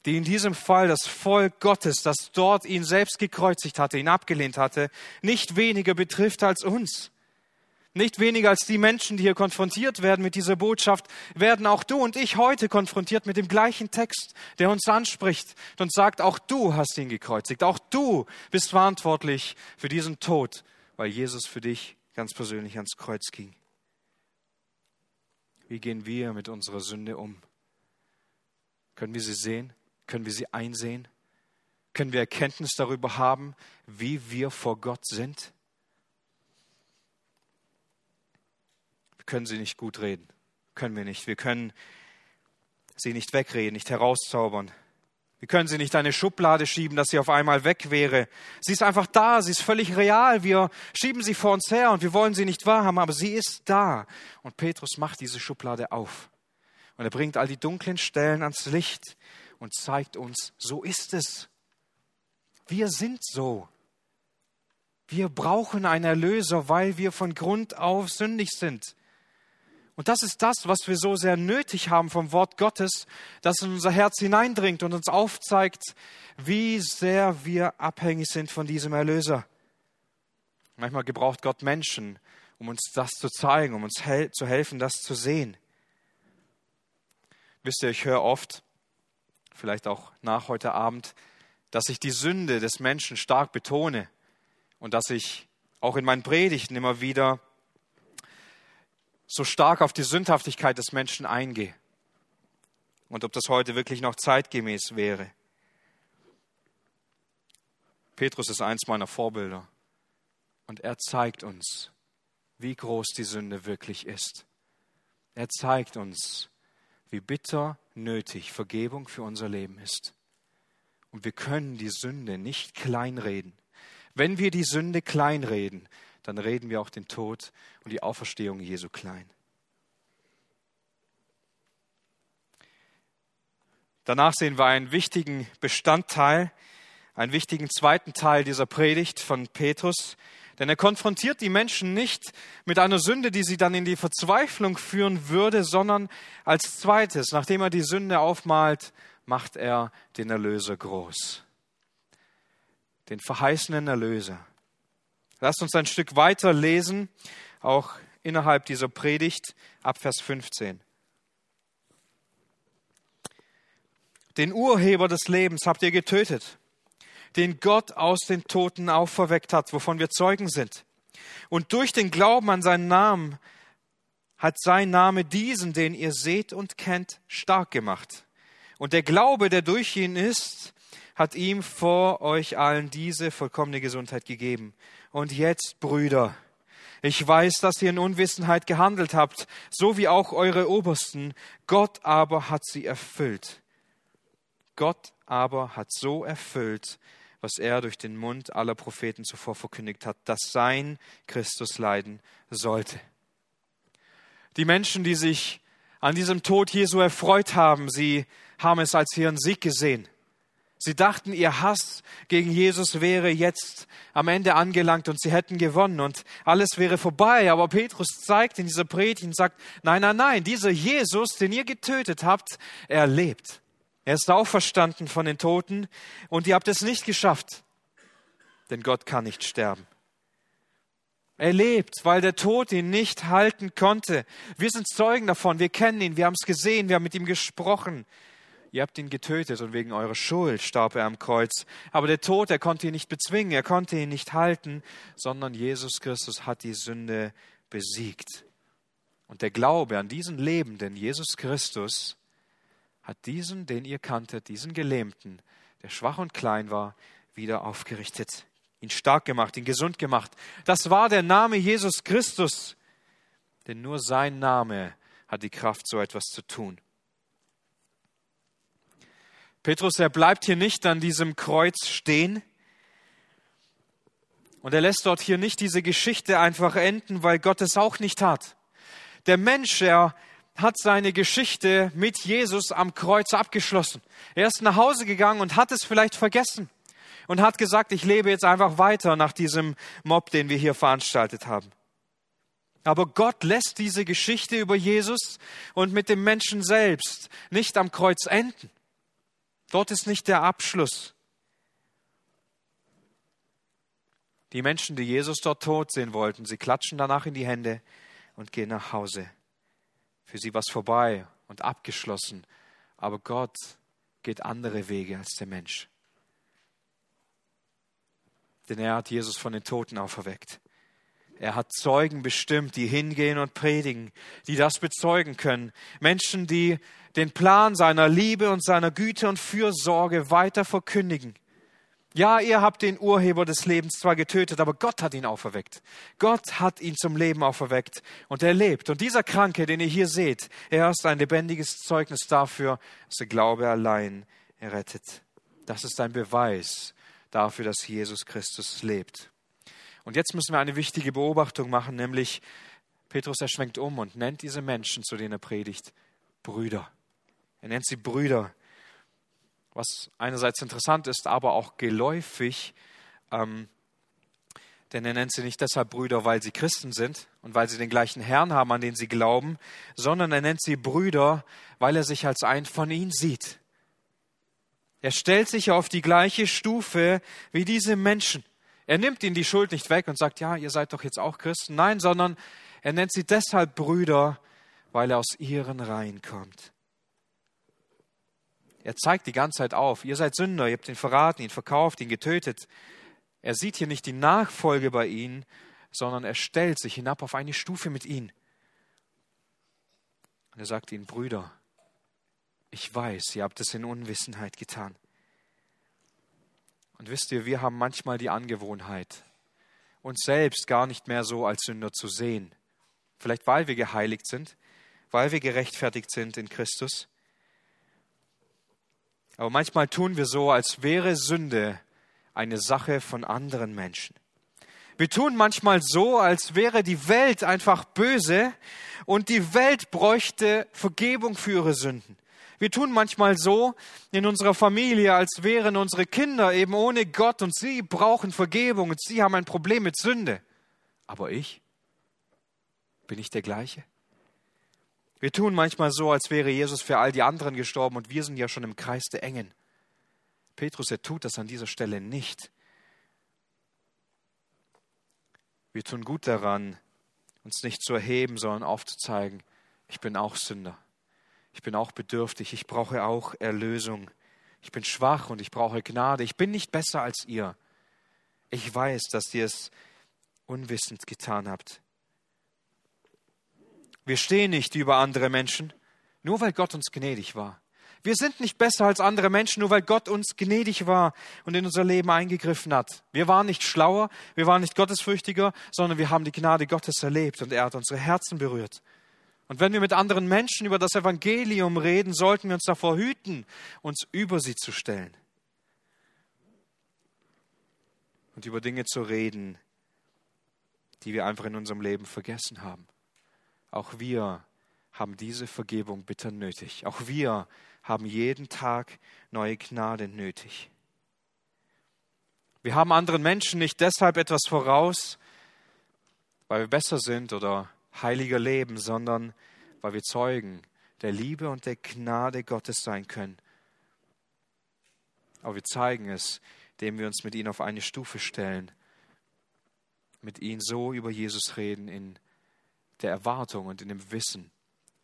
die in diesem Fall das Volk Gottes, das dort ihn selbst gekreuzigt hatte, ihn abgelehnt hatte, nicht weniger betrifft als uns. Nicht weniger als die Menschen, die hier konfrontiert werden mit dieser Botschaft, werden auch du und ich heute konfrontiert mit dem gleichen Text, der uns anspricht und sagt, auch du hast ihn gekreuzigt, auch du bist verantwortlich für diesen Tod, weil Jesus für dich ganz persönlich ans Kreuz ging. Wie gehen wir mit unserer Sünde um? Können wir sie sehen? Können wir sie einsehen? Können wir Erkenntnis darüber haben, wie wir vor Gott sind? Wir können sie nicht gut reden. Können wir nicht. Wir können sie nicht wegreden, nicht herauszaubern. Wir können sie nicht in eine Schublade schieben, dass sie auf einmal weg wäre. Sie ist einfach da, sie ist völlig real. Wir schieben sie vor uns her und wir wollen sie nicht wahrhaben, aber sie ist da. Und Petrus macht diese Schublade auf. Und er bringt all die dunklen Stellen ans Licht und zeigt uns, so ist es. Wir sind so. Wir brauchen einen Erlöser, weil wir von Grund auf sündig sind. Und das ist das, was wir so sehr nötig haben vom Wort Gottes, das in unser Herz hineindringt und uns aufzeigt, wie sehr wir abhängig sind von diesem Erlöser. Manchmal gebraucht Gott Menschen, um uns das zu zeigen, um uns hel zu helfen, das zu sehen. Wisst ihr, ich höre oft, vielleicht auch nach heute Abend, dass ich die Sünde des Menschen stark betone und dass ich auch in meinen Predigten immer wieder so stark auf die Sündhaftigkeit des Menschen eingehe. Und ob das heute wirklich noch zeitgemäß wäre. Petrus ist eins meiner Vorbilder. Und er zeigt uns, wie groß die Sünde wirklich ist. Er zeigt uns, wie bitter nötig Vergebung für unser Leben ist. Und wir können die Sünde nicht kleinreden. Wenn wir die Sünde kleinreden, dann reden wir auch den Tod und die Auferstehung Jesu klein. Danach sehen wir einen wichtigen Bestandteil, einen wichtigen zweiten Teil dieser Predigt von Petrus, denn er konfrontiert die Menschen nicht mit einer Sünde, die sie dann in die Verzweiflung führen würde, sondern als zweites, nachdem er die Sünde aufmalt, macht er den Erlöser groß. Den verheißenen Erlöser. Lasst uns ein Stück weiter lesen, auch innerhalb dieser Predigt, ab Vers 15. Den Urheber des Lebens habt ihr getötet, den Gott aus den Toten auferweckt hat, wovon wir Zeugen sind. Und durch den Glauben an seinen Namen hat sein Name diesen, den ihr seht und kennt, stark gemacht. Und der Glaube, der durch ihn ist, hat ihm vor euch allen diese vollkommene Gesundheit gegeben. Und jetzt, Brüder, ich weiß, dass ihr in Unwissenheit gehandelt habt, so wie auch eure Obersten. Gott aber hat sie erfüllt. Gott aber hat so erfüllt, was er durch den Mund aller Propheten zuvor verkündigt hat, dass sein Christus leiden sollte. Die Menschen, die sich an diesem Tod Jesu erfreut haben, sie haben es als ihren Sieg gesehen. Sie dachten, ihr Hass gegen Jesus wäre jetzt am Ende angelangt und sie hätten gewonnen und alles wäre vorbei. Aber Petrus zeigt in dieser Predigt und sagt, nein, nein, nein, dieser Jesus, den ihr getötet habt, er lebt. Er ist auferstanden von den Toten und ihr habt es nicht geschafft, denn Gott kann nicht sterben. Er lebt, weil der Tod ihn nicht halten konnte. Wir sind Zeugen davon, wir kennen ihn, wir haben es gesehen, wir haben mit ihm gesprochen. Ihr habt ihn getötet und wegen eurer Schuld starb er am Kreuz. Aber der Tod, er konnte ihn nicht bezwingen, er konnte ihn nicht halten, sondern Jesus Christus hat die Sünde besiegt. Und der Glaube an diesen Lebenden, Jesus Christus, hat diesen, den ihr kanntet, diesen Gelähmten, der schwach und klein war, wieder aufgerichtet, ihn stark gemacht, ihn gesund gemacht. Das war der Name Jesus Christus, denn nur sein Name hat die Kraft, so etwas zu tun. Petrus, er bleibt hier nicht an diesem Kreuz stehen. Und er lässt dort hier nicht diese Geschichte einfach enden, weil Gott es auch nicht hat. Der Mensch, er hat seine Geschichte mit Jesus am Kreuz abgeschlossen. Er ist nach Hause gegangen und hat es vielleicht vergessen und hat gesagt, ich lebe jetzt einfach weiter nach diesem Mob, den wir hier veranstaltet haben. Aber Gott lässt diese Geschichte über Jesus und mit dem Menschen selbst nicht am Kreuz enden. Dort ist nicht der Abschluss. Die Menschen, die Jesus dort tot sehen wollten, sie klatschen danach in die Hände und gehen nach Hause. Für sie war es vorbei und abgeschlossen. Aber Gott geht andere Wege als der Mensch. Denn er hat Jesus von den Toten auferweckt. Er hat Zeugen bestimmt, die hingehen und predigen, die das bezeugen können. Menschen, die den Plan seiner Liebe und seiner Güte und Fürsorge weiter verkündigen. Ja, ihr habt den Urheber des Lebens zwar getötet, aber Gott hat ihn auferweckt. Gott hat ihn zum Leben auferweckt und er lebt. Und dieser Kranke, den ihr hier seht, er ist ein lebendiges Zeugnis dafür, dass der Glaube allein errettet. Das ist ein Beweis dafür, dass Jesus Christus lebt. Und jetzt müssen wir eine wichtige Beobachtung machen, nämlich Petrus, er schwenkt um und nennt diese Menschen, zu denen er predigt, Brüder. Er nennt sie Brüder was einerseits interessant ist, aber auch geläufig, ähm, denn er nennt sie nicht deshalb Brüder, weil sie Christen sind und weil sie den gleichen Herrn haben, an den sie glauben, sondern er nennt sie Brüder, weil er sich als einen von ihnen sieht. Er stellt sich auf die gleiche Stufe wie diese Menschen. Er nimmt ihnen die Schuld nicht weg und sagt, ja, ihr seid doch jetzt auch Christen. Nein, sondern er nennt sie deshalb Brüder, weil er aus ihren Reihen kommt. Er zeigt die ganze Zeit auf, ihr seid Sünder, ihr habt ihn verraten, ihn verkauft, ihn getötet. Er sieht hier nicht die Nachfolge bei ihnen, sondern er stellt sich hinab auf eine Stufe mit ihnen. Und er sagt ihnen, Brüder, ich weiß, ihr habt es in Unwissenheit getan. Und wisst ihr, wir haben manchmal die Angewohnheit, uns selbst gar nicht mehr so als Sünder zu sehen. Vielleicht weil wir geheiligt sind, weil wir gerechtfertigt sind in Christus. Aber manchmal tun wir so, als wäre Sünde eine Sache von anderen Menschen. Wir tun manchmal so, als wäre die Welt einfach böse und die Welt bräuchte Vergebung für ihre Sünden. Wir tun manchmal so in unserer Familie, als wären unsere Kinder eben ohne Gott und sie brauchen Vergebung und sie haben ein Problem mit Sünde. Aber ich? Bin ich der gleiche? Wir tun manchmal so, als wäre Jesus für all die anderen gestorben und wir sind ja schon im Kreis der Engen. Petrus, er tut das an dieser Stelle nicht. Wir tun gut daran, uns nicht zu erheben, sondern aufzuzeigen, ich bin auch Sünder. Ich bin auch bedürftig. Ich brauche auch Erlösung. Ich bin schwach und ich brauche Gnade. Ich bin nicht besser als ihr. Ich weiß, dass ihr es unwissend getan habt. Wir stehen nicht über andere Menschen, nur weil Gott uns gnädig war. Wir sind nicht besser als andere Menschen, nur weil Gott uns gnädig war und in unser Leben eingegriffen hat. Wir waren nicht schlauer, wir waren nicht gottesfürchtiger, sondern wir haben die Gnade Gottes erlebt und er hat unsere Herzen berührt. Und wenn wir mit anderen Menschen über das Evangelium reden, sollten wir uns davor hüten, uns über sie zu stellen und über Dinge zu reden, die wir einfach in unserem Leben vergessen haben. Auch wir haben diese Vergebung bitter nötig. Auch wir haben jeden Tag neue Gnade nötig. Wir haben anderen Menschen nicht deshalb etwas voraus, weil wir besser sind oder heiliger leben, sondern weil wir Zeugen der Liebe und der Gnade Gottes sein können. Aber wir zeigen es, indem wir uns mit ihnen auf eine Stufe stellen, mit ihnen so über Jesus reden in der Erwartung und in dem Wissen,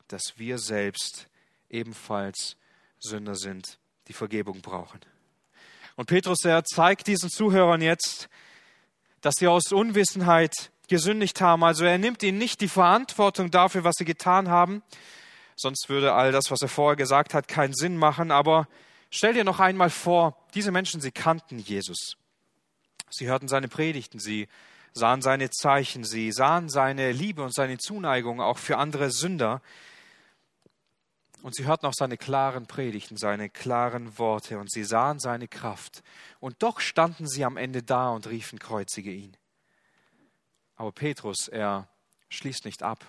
dass wir selbst ebenfalls Sünder sind, die Vergebung brauchen. Und Petrus, er zeigt diesen Zuhörern jetzt, dass sie aus Unwissenheit gesündigt haben. Also er nimmt ihnen nicht die Verantwortung dafür, was sie getan haben. Sonst würde all das, was er vorher gesagt hat, keinen Sinn machen. Aber stell dir noch einmal vor, diese Menschen, sie kannten Jesus. Sie hörten seine Predigten, sie sahen seine Zeichen, sie sahen seine Liebe und seine Zuneigung auch für andere Sünder. Und sie hörten auch seine klaren Predigten, seine klaren Worte und sie sahen seine Kraft. Und doch standen sie am Ende da und riefen, kreuzige ihn. Aber Petrus, er schließt nicht ab.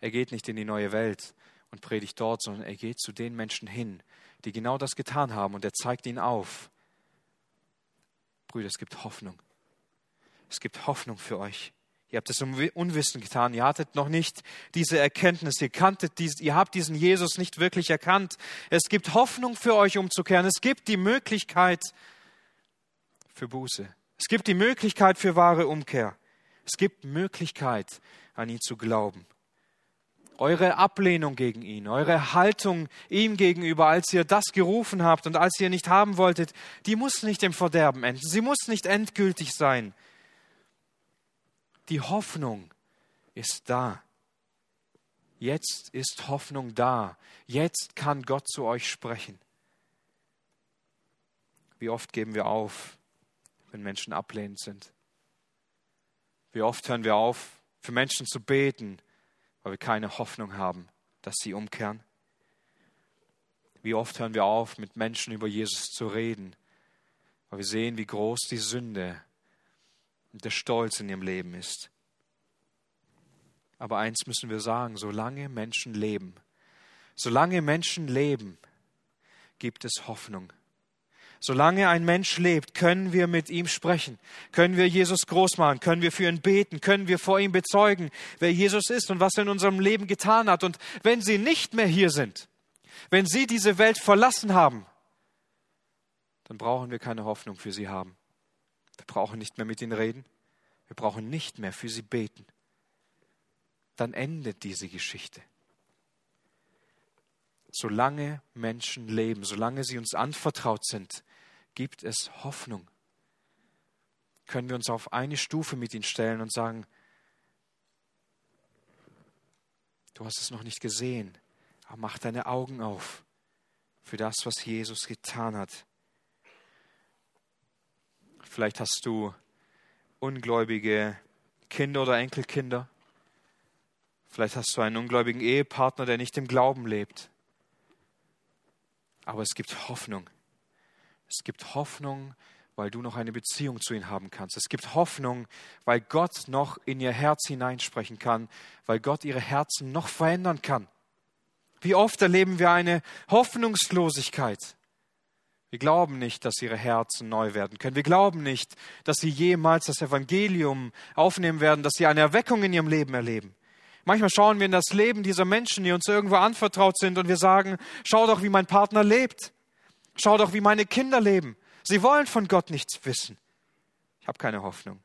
Er geht nicht in die neue Welt und predigt dort, sondern er geht zu den Menschen hin, die genau das getan haben und er zeigt ihnen auf. Brüder, es gibt Hoffnung. Es gibt Hoffnung für euch. Ihr habt es im Unwissen getan. Ihr hattet noch nicht diese Erkenntnis. Ihr kanntet dies, ihr habt diesen Jesus nicht wirklich erkannt. Es gibt Hoffnung für euch umzukehren. Es gibt die Möglichkeit für Buße. Es gibt die Möglichkeit für wahre Umkehr. Es gibt Möglichkeit, an ihn zu glauben. Eure Ablehnung gegen ihn, eure Haltung ihm gegenüber, als ihr das gerufen habt und als ihr nicht haben wolltet, die muss nicht im Verderben enden. Sie muss nicht endgültig sein. Die Hoffnung ist da. Jetzt ist Hoffnung da. Jetzt kann Gott zu euch sprechen. Wie oft geben wir auf, wenn Menschen ablehnend sind? Wie oft hören wir auf, für Menschen zu beten, weil wir keine Hoffnung haben, dass sie umkehren? Wie oft hören wir auf, mit Menschen über Jesus zu reden, weil wir sehen, wie groß die Sünde und der Stolz in ihrem Leben ist. Aber eins müssen wir sagen, solange Menschen leben, solange Menschen leben, gibt es Hoffnung. Solange ein Mensch lebt, können wir mit ihm sprechen, können wir Jesus groß machen, können wir für ihn beten, können wir vor ihm bezeugen, wer Jesus ist und was er in unserem Leben getan hat. Und wenn sie nicht mehr hier sind, wenn sie diese Welt verlassen haben, dann brauchen wir keine Hoffnung für sie haben. Wir brauchen nicht mehr mit ihnen reden. Wir brauchen nicht mehr für sie beten. Dann endet diese Geschichte. Solange Menschen leben, solange sie uns anvertraut sind, gibt es Hoffnung. Können wir uns auf eine Stufe mit ihnen stellen und sagen, du hast es noch nicht gesehen, aber mach deine Augen auf für das, was Jesus getan hat. Vielleicht hast du ungläubige Kinder oder Enkelkinder. Vielleicht hast du einen ungläubigen Ehepartner, der nicht im Glauben lebt. Aber es gibt Hoffnung. Es gibt Hoffnung, weil du noch eine Beziehung zu ihm haben kannst. Es gibt Hoffnung, weil Gott noch in ihr Herz hineinsprechen kann, weil Gott ihre Herzen noch verändern kann. Wie oft erleben wir eine Hoffnungslosigkeit? Wir glauben nicht, dass ihre Herzen neu werden können. Wir glauben nicht, dass sie jemals das Evangelium aufnehmen werden, dass sie eine Erweckung in ihrem Leben erleben. Manchmal schauen wir in das Leben dieser Menschen, die uns irgendwo anvertraut sind, und wir sagen, schau doch, wie mein Partner lebt. Schau doch, wie meine Kinder leben. Sie wollen von Gott nichts wissen. Ich habe keine Hoffnung.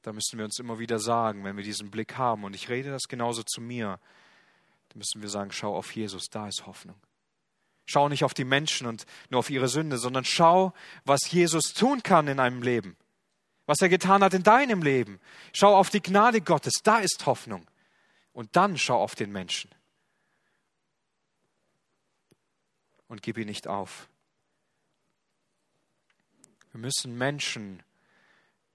Da müssen wir uns immer wieder sagen, wenn wir diesen Blick haben, und ich rede das genauso zu mir, dann müssen wir sagen, schau auf Jesus, da ist Hoffnung. Schau nicht auf die Menschen und nur auf ihre Sünde, sondern schau, was Jesus tun kann in einem Leben, was er getan hat in deinem Leben. Schau auf die Gnade Gottes, da ist Hoffnung. Und dann schau auf den Menschen. und gib ihn nicht auf. Wir müssen Menschen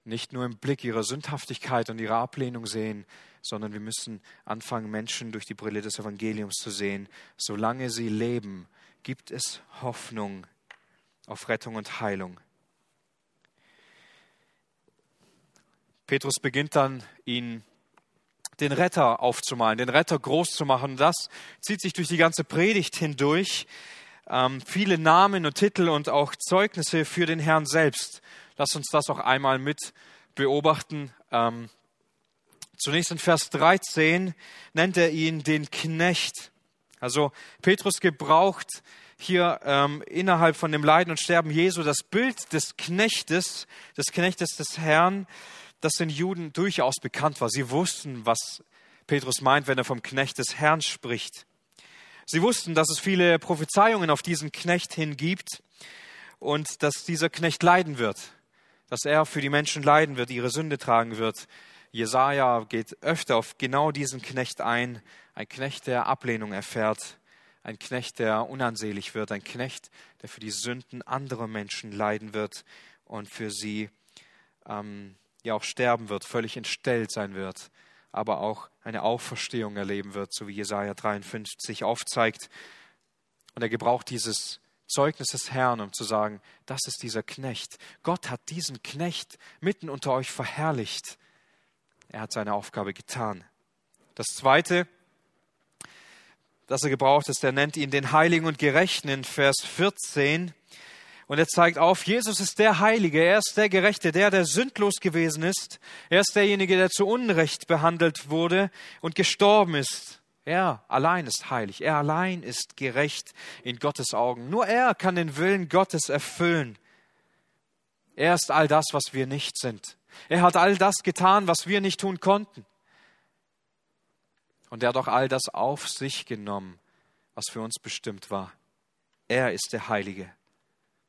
nicht nur im Blick ihrer Sündhaftigkeit und ihrer Ablehnung sehen, sondern wir müssen anfangen, Menschen durch die Brille des Evangeliums zu sehen. Solange sie leben, gibt es Hoffnung auf Rettung und Heilung. Petrus beginnt dann, ihn den Retter aufzumalen, den Retter groß zu machen. Das zieht sich durch die ganze Predigt hindurch ähm, viele Namen und Titel und auch Zeugnisse für den Herrn selbst. Lass uns das auch einmal mit beobachten. Ähm, zunächst in Vers 13 nennt er ihn den Knecht. Also Petrus gebraucht hier ähm, innerhalb von dem Leiden und Sterben Jesu das Bild des Knechtes, des Knechtes des Herrn, das den Juden durchaus bekannt war. Sie wussten, was Petrus meint, wenn er vom Knecht des Herrn spricht. Sie wussten, dass es viele Prophezeiungen auf diesen Knecht hin gibt und dass dieser Knecht leiden wird, dass er für die Menschen leiden wird, ihre Sünde tragen wird. Jesaja geht öfter auf genau diesen Knecht ein, ein Knecht, der Ablehnung erfährt, ein Knecht, der unansehlich wird, ein Knecht, der für die Sünden anderer Menschen leiden wird und für sie ähm, ja auch sterben wird, völlig entstellt sein wird aber auch eine Auferstehung erleben wird, so wie Jesaja 53 aufzeigt. Und er gebraucht dieses Zeugnis des Herrn, um zu sagen, das ist dieser Knecht. Gott hat diesen Knecht mitten unter euch verherrlicht. Er hat seine Aufgabe getan. Das zweite, das er gebraucht ist, er nennt ihn den Heiligen und Gerechten in Vers 14. Und er zeigt auf, Jesus ist der Heilige, er ist der Gerechte, der, der sündlos gewesen ist. Er ist derjenige, der zu Unrecht behandelt wurde und gestorben ist. Er allein ist heilig, er allein ist gerecht in Gottes Augen. Nur er kann den Willen Gottes erfüllen. Er ist all das, was wir nicht sind. Er hat all das getan, was wir nicht tun konnten. Und er hat auch all das auf sich genommen, was für uns bestimmt war. Er ist der Heilige.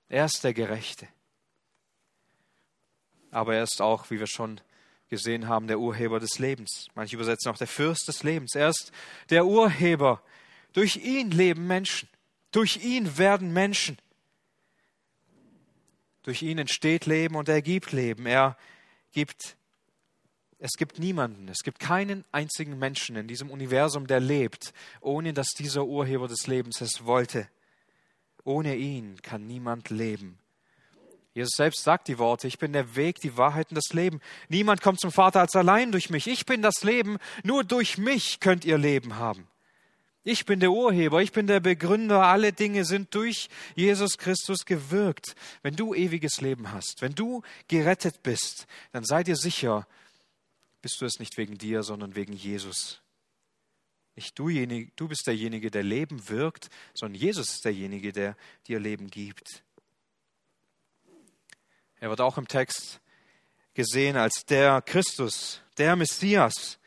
Er ist der Gerechte. Aber er ist auch, wie wir schon gesehen haben, der Urheber des Lebens. Manche übersetzen auch der Fürst des Lebens. Er ist der Urheber. Durch ihn leben Menschen. Durch ihn werden Menschen. Durch ihn entsteht Leben und er gibt Leben. Er gibt, es gibt niemanden, es gibt keinen einzigen Menschen in diesem Universum, der lebt, ohne dass dieser Urheber des Lebens es wollte. Ohne ihn kann niemand leben. Jesus selbst sagt die Worte, ich bin der Weg, die Wahrheit und das Leben. Niemand kommt zum Vater als allein durch mich. Ich bin das Leben, nur durch mich könnt ihr Leben haben. Ich bin der Urheber, ich bin der Begründer, alle Dinge sind durch Jesus Christus gewirkt. Wenn du ewiges Leben hast, wenn du gerettet bist, dann sei dir sicher, bist du es nicht wegen dir, sondern wegen Jesus. Nicht du, du bist derjenige, der Leben wirkt, sondern Jesus ist derjenige, der dir Leben gibt. Er wird auch im Text gesehen als der Christus, der Messias.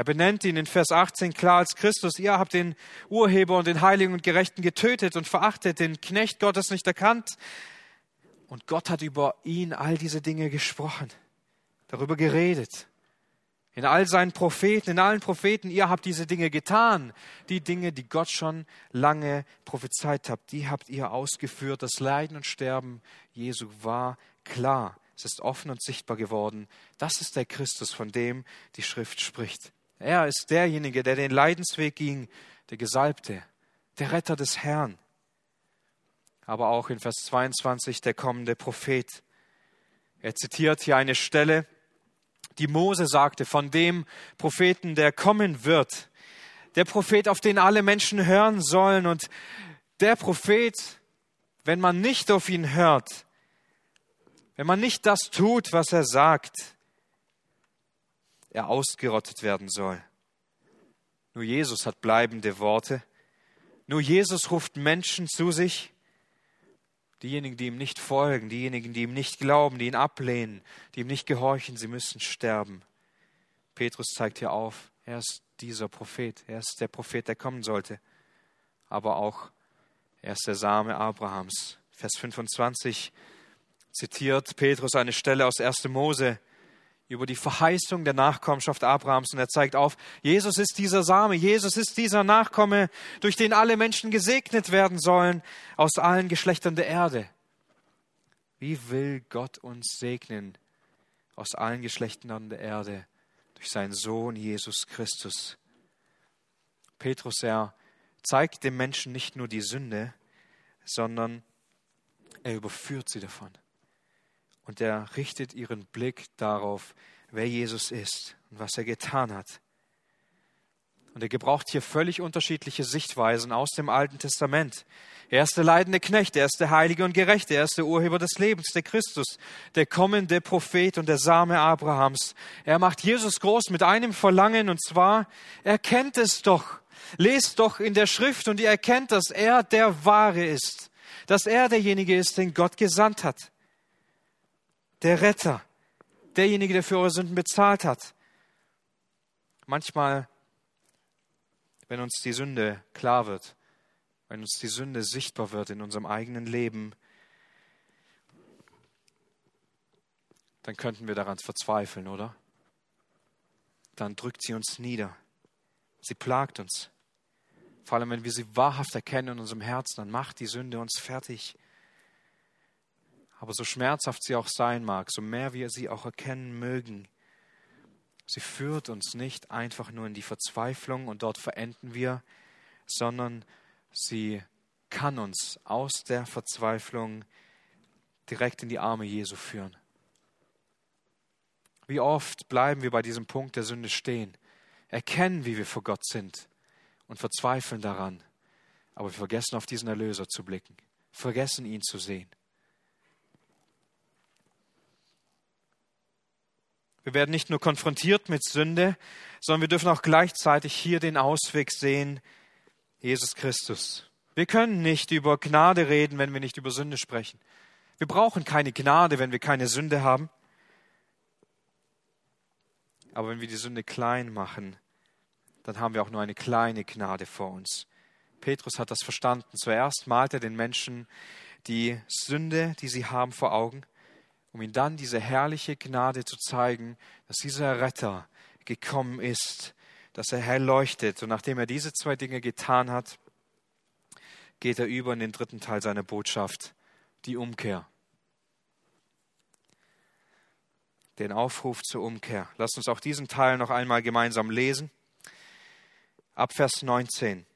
Er benennt ihn in Vers 18 klar als Christus. Ihr habt den Urheber und den Heiligen und Gerechten getötet und verachtet, den Knecht Gottes nicht erkannt. Und Gott hat über ihn all diese Dinge gesprochen, darüber geredet. In all seinen Propheten, in allen Propheten, ihr habt diese Dinge getan. Die Dinge, die Gott schon lange prophezeit hat, die habt ihr ausgeführt. Das Leiden und Sterben Jesu war klar. Es ist offen und sichtbar geworden. Das ist der Christus, von dem die Schrift spricht. Er ist derjenige, der den Leidensweg ging, der Gesalbte, der Retter des Herrn. Aber auch in Vers 22 der kommende Prophet. Er zitiert hier eine Stelle, die Mose sagte, von dem Propheten, der kommen wird. Der Prophet, auf den alle Menschen hören sollen. Und der Prophet, wenn man nicht auf ihn hört, wenn man nicht das tut, was er sagt, er ausgerottet werden soll. Nur Jesus hat bleibende Worte. Nur Jesus ruft Menschen zu sich, Diejenigen, die ihm nicht folgen, diejenigen, die ihm nicht glauben, die ihn ablehnen, die ihm nicht gehorchen, sie müssen sterben. Petrus zeigt hier auf, er ist dieser Prophet, er ist der Prophet, der kommen sollte. Aber auch, er ist der Same Abrahams. Vers 25 zitiert Petrus eine Stelle aus 1. Mose, über die Verheißung der Nachkommenschaft Abrahams und er zeigt auf, Jesus ist dieser Same, Jesus ist dieser Nachkomme, durch den alle Menschen gesegnet werden sollen aus allen Geschlechtern der Erde. Wie will Gott uns segnen aus allen Geschlechtern der Erde durch seinen Sohn Jesus Christus? Petrus, er zeigt dem Menschen nicht nur die Sünde, sondern er überführt sie davon und er richtet ihren Blick darauf, wer Jesus ist und was er getan hat. Und er gebraucht hier völlig unterschiedliche Sichtweisen aus dem Alten Testament. Er ist der leidende Knecht, er ist der Heilige und Gerechte, er ist der Urheber des Lebens, der Christus, der kommende Prophet und der Same Abrahams. Er macht Jesus groß mit einem Verlangen, und zwar, er kennt es doch. Lest doch in der Schrift und ihr erkennt, dass er der Wahre ist, dass er derjenige ist, den Gott gesandt hat der Retter, derjenige, der für eure Sünden bezahlt hat. Manchmal, wenn uns die Sünde klar wird, wenn uns die Sünde sichtbar wird in unserem eigenen Leben, dann könnten wir daran verzweifeln, oder? Dann drückt sie uns nieder. Sie plagt uns. Vor allem, wenn wir sie wahrhaft erkennen in unserem Herzen, dann macht die Sünde uns fertig. Aber so schmerzhaft sie auch sein mag, so mehr wir sie auch erkennen mögen, sie führt uns nicht einfach nur in die Verzweiflung und dort verenden wir, sondern sie kann uns aus der Verzweiflung direkt in die Arme Jesu führen. Wie oft bleiben wir bei diesem Punkt der Sünde stehen, erkennen, wie wir vor Gott sind und verzweifeln daran, aber wir vergessen auf diesen Erlöser zu blicken, vergessen ihn zu sehen. Wir werden nicht nur konfrontiert mit Sünde, sondern wir dürfen auch gleichzeitig hier den Ausweg sehen, Jesus Christus. Wir können nicht über Gnade reden, wenn wir nicht über Sünde sprechen. Wir brauchen keine Gnade, wenn wir keine Sünde haben. Aber wenn wir die Sünde klein machen, dann haben wir auch nur eine kleine Gnade vor uns. Petrus hat das verstanden. Zuerst malt er den Menschen die Sünde, die sie haben, vor Augen, um ihnen dann diese herrliche Gnade zu zeigen, dass dieser Retter gekommen ist, dass er hell leuchtet. Und nachdem er diese zwei Dinge getan hat, geht er über in den dritten Teil seiner Botschaft, die Umkehr. Den Aufruf zur Umkehr. Lasst uns auch diesen Teil noch einmal gemeinsam lesen. Ab Vers 19.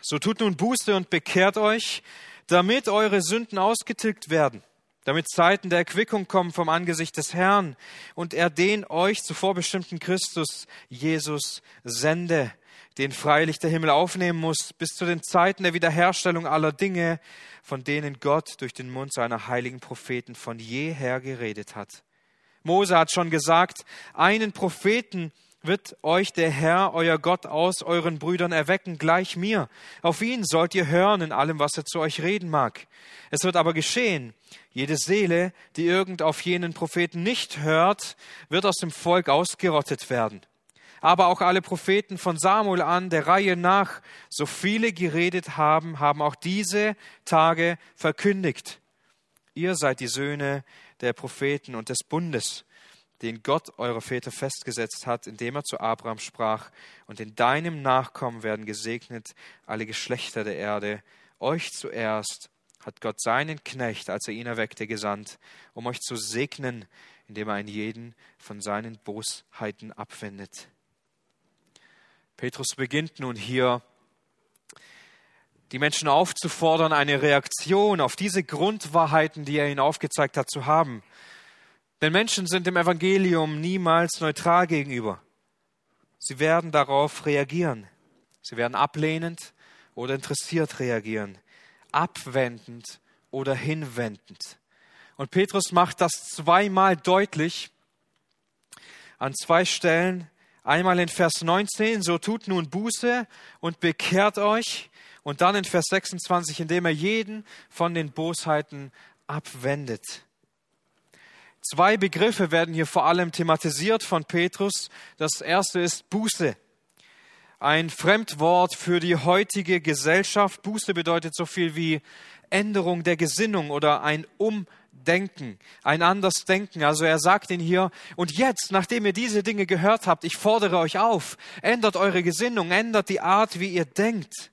So tut nun Buße und bekehrt euch, damit eure Sünden ausgetilgt werden, damit Zeiten der Erquickung kommen vom Angesicht des Herrn und er den euch zuvor bestimmten Christus, Jesus, sende, den freilich der Himmel aufnehmen muss, bis zu den Zeiten der Wiederherstellung aller Dinge, von denen Gott durch den Mund seiner heiligen Propheten von jeher geredet hat. Mose hat schon gesagt, einen Propheten wird euch der Herr, euer Gott, aus euren Brüdern erwecken, gleich mir. Auf ihn sollt ihr hören in allem, was er zu euch reden mag. Es wird aber geschehen, jede Seele, die irgend auf jenen Propheten nicht hört, wird aus dem Volk ausgerottet werden. Aber auch alle Propheten von Samuel an, der Reihe nach, so viele geredet haben, haben auch diese Tage verkündigt. Ihr seid die Söhne der Propheten und des Bundes den Gott eurer Väter festgesetzt hat, indem er zu Abraham sprach, und in deinem Nachkommen werden gesegnet alle Geschlechter der Erde. Euch zuerst hat Gott seinen Knecht, als er ihn erweckte, gesandt, um euch zu segnen, indem er einen jeden von seinen Bosheiten abwendet. Petrus beginnt nun hier, die Menschen aufzufordern, eine Reaktion auf diese Grundwahrheiten, die er ihnen aufgezeigt hat, zu haben. Denn Menschen sind dem Evangelium niemals neutral gegenüber. Sie werden darauf reagieren. Sie werden ablehnend oder interessiert reagieren, abwendend oder hinwendend. Und Petrus macht das zweimal deutlich an zwei Stellen. Einmal in Vers 19, so tut nun Buße und bekehrt euch. Und dann in Vers 26, indem er jeden von den Bosheiten abwendet. Zwei Begriffe werden hier vor allem thematisiert von Petrus. Das erste ist Buße. Ein Fremdwort für die heutige Gesellschaft. Buße bedeutet so viel wie Änderung der Gesinnung oder ein Umdenken, ein anders Denken. Also er sagt ihn hier, und jetzt, nachdem ihr diese Dinge gehört habt, ich fordere euch auf, ändert eure Gesinnung, ändert die Art, wie ihr denkt.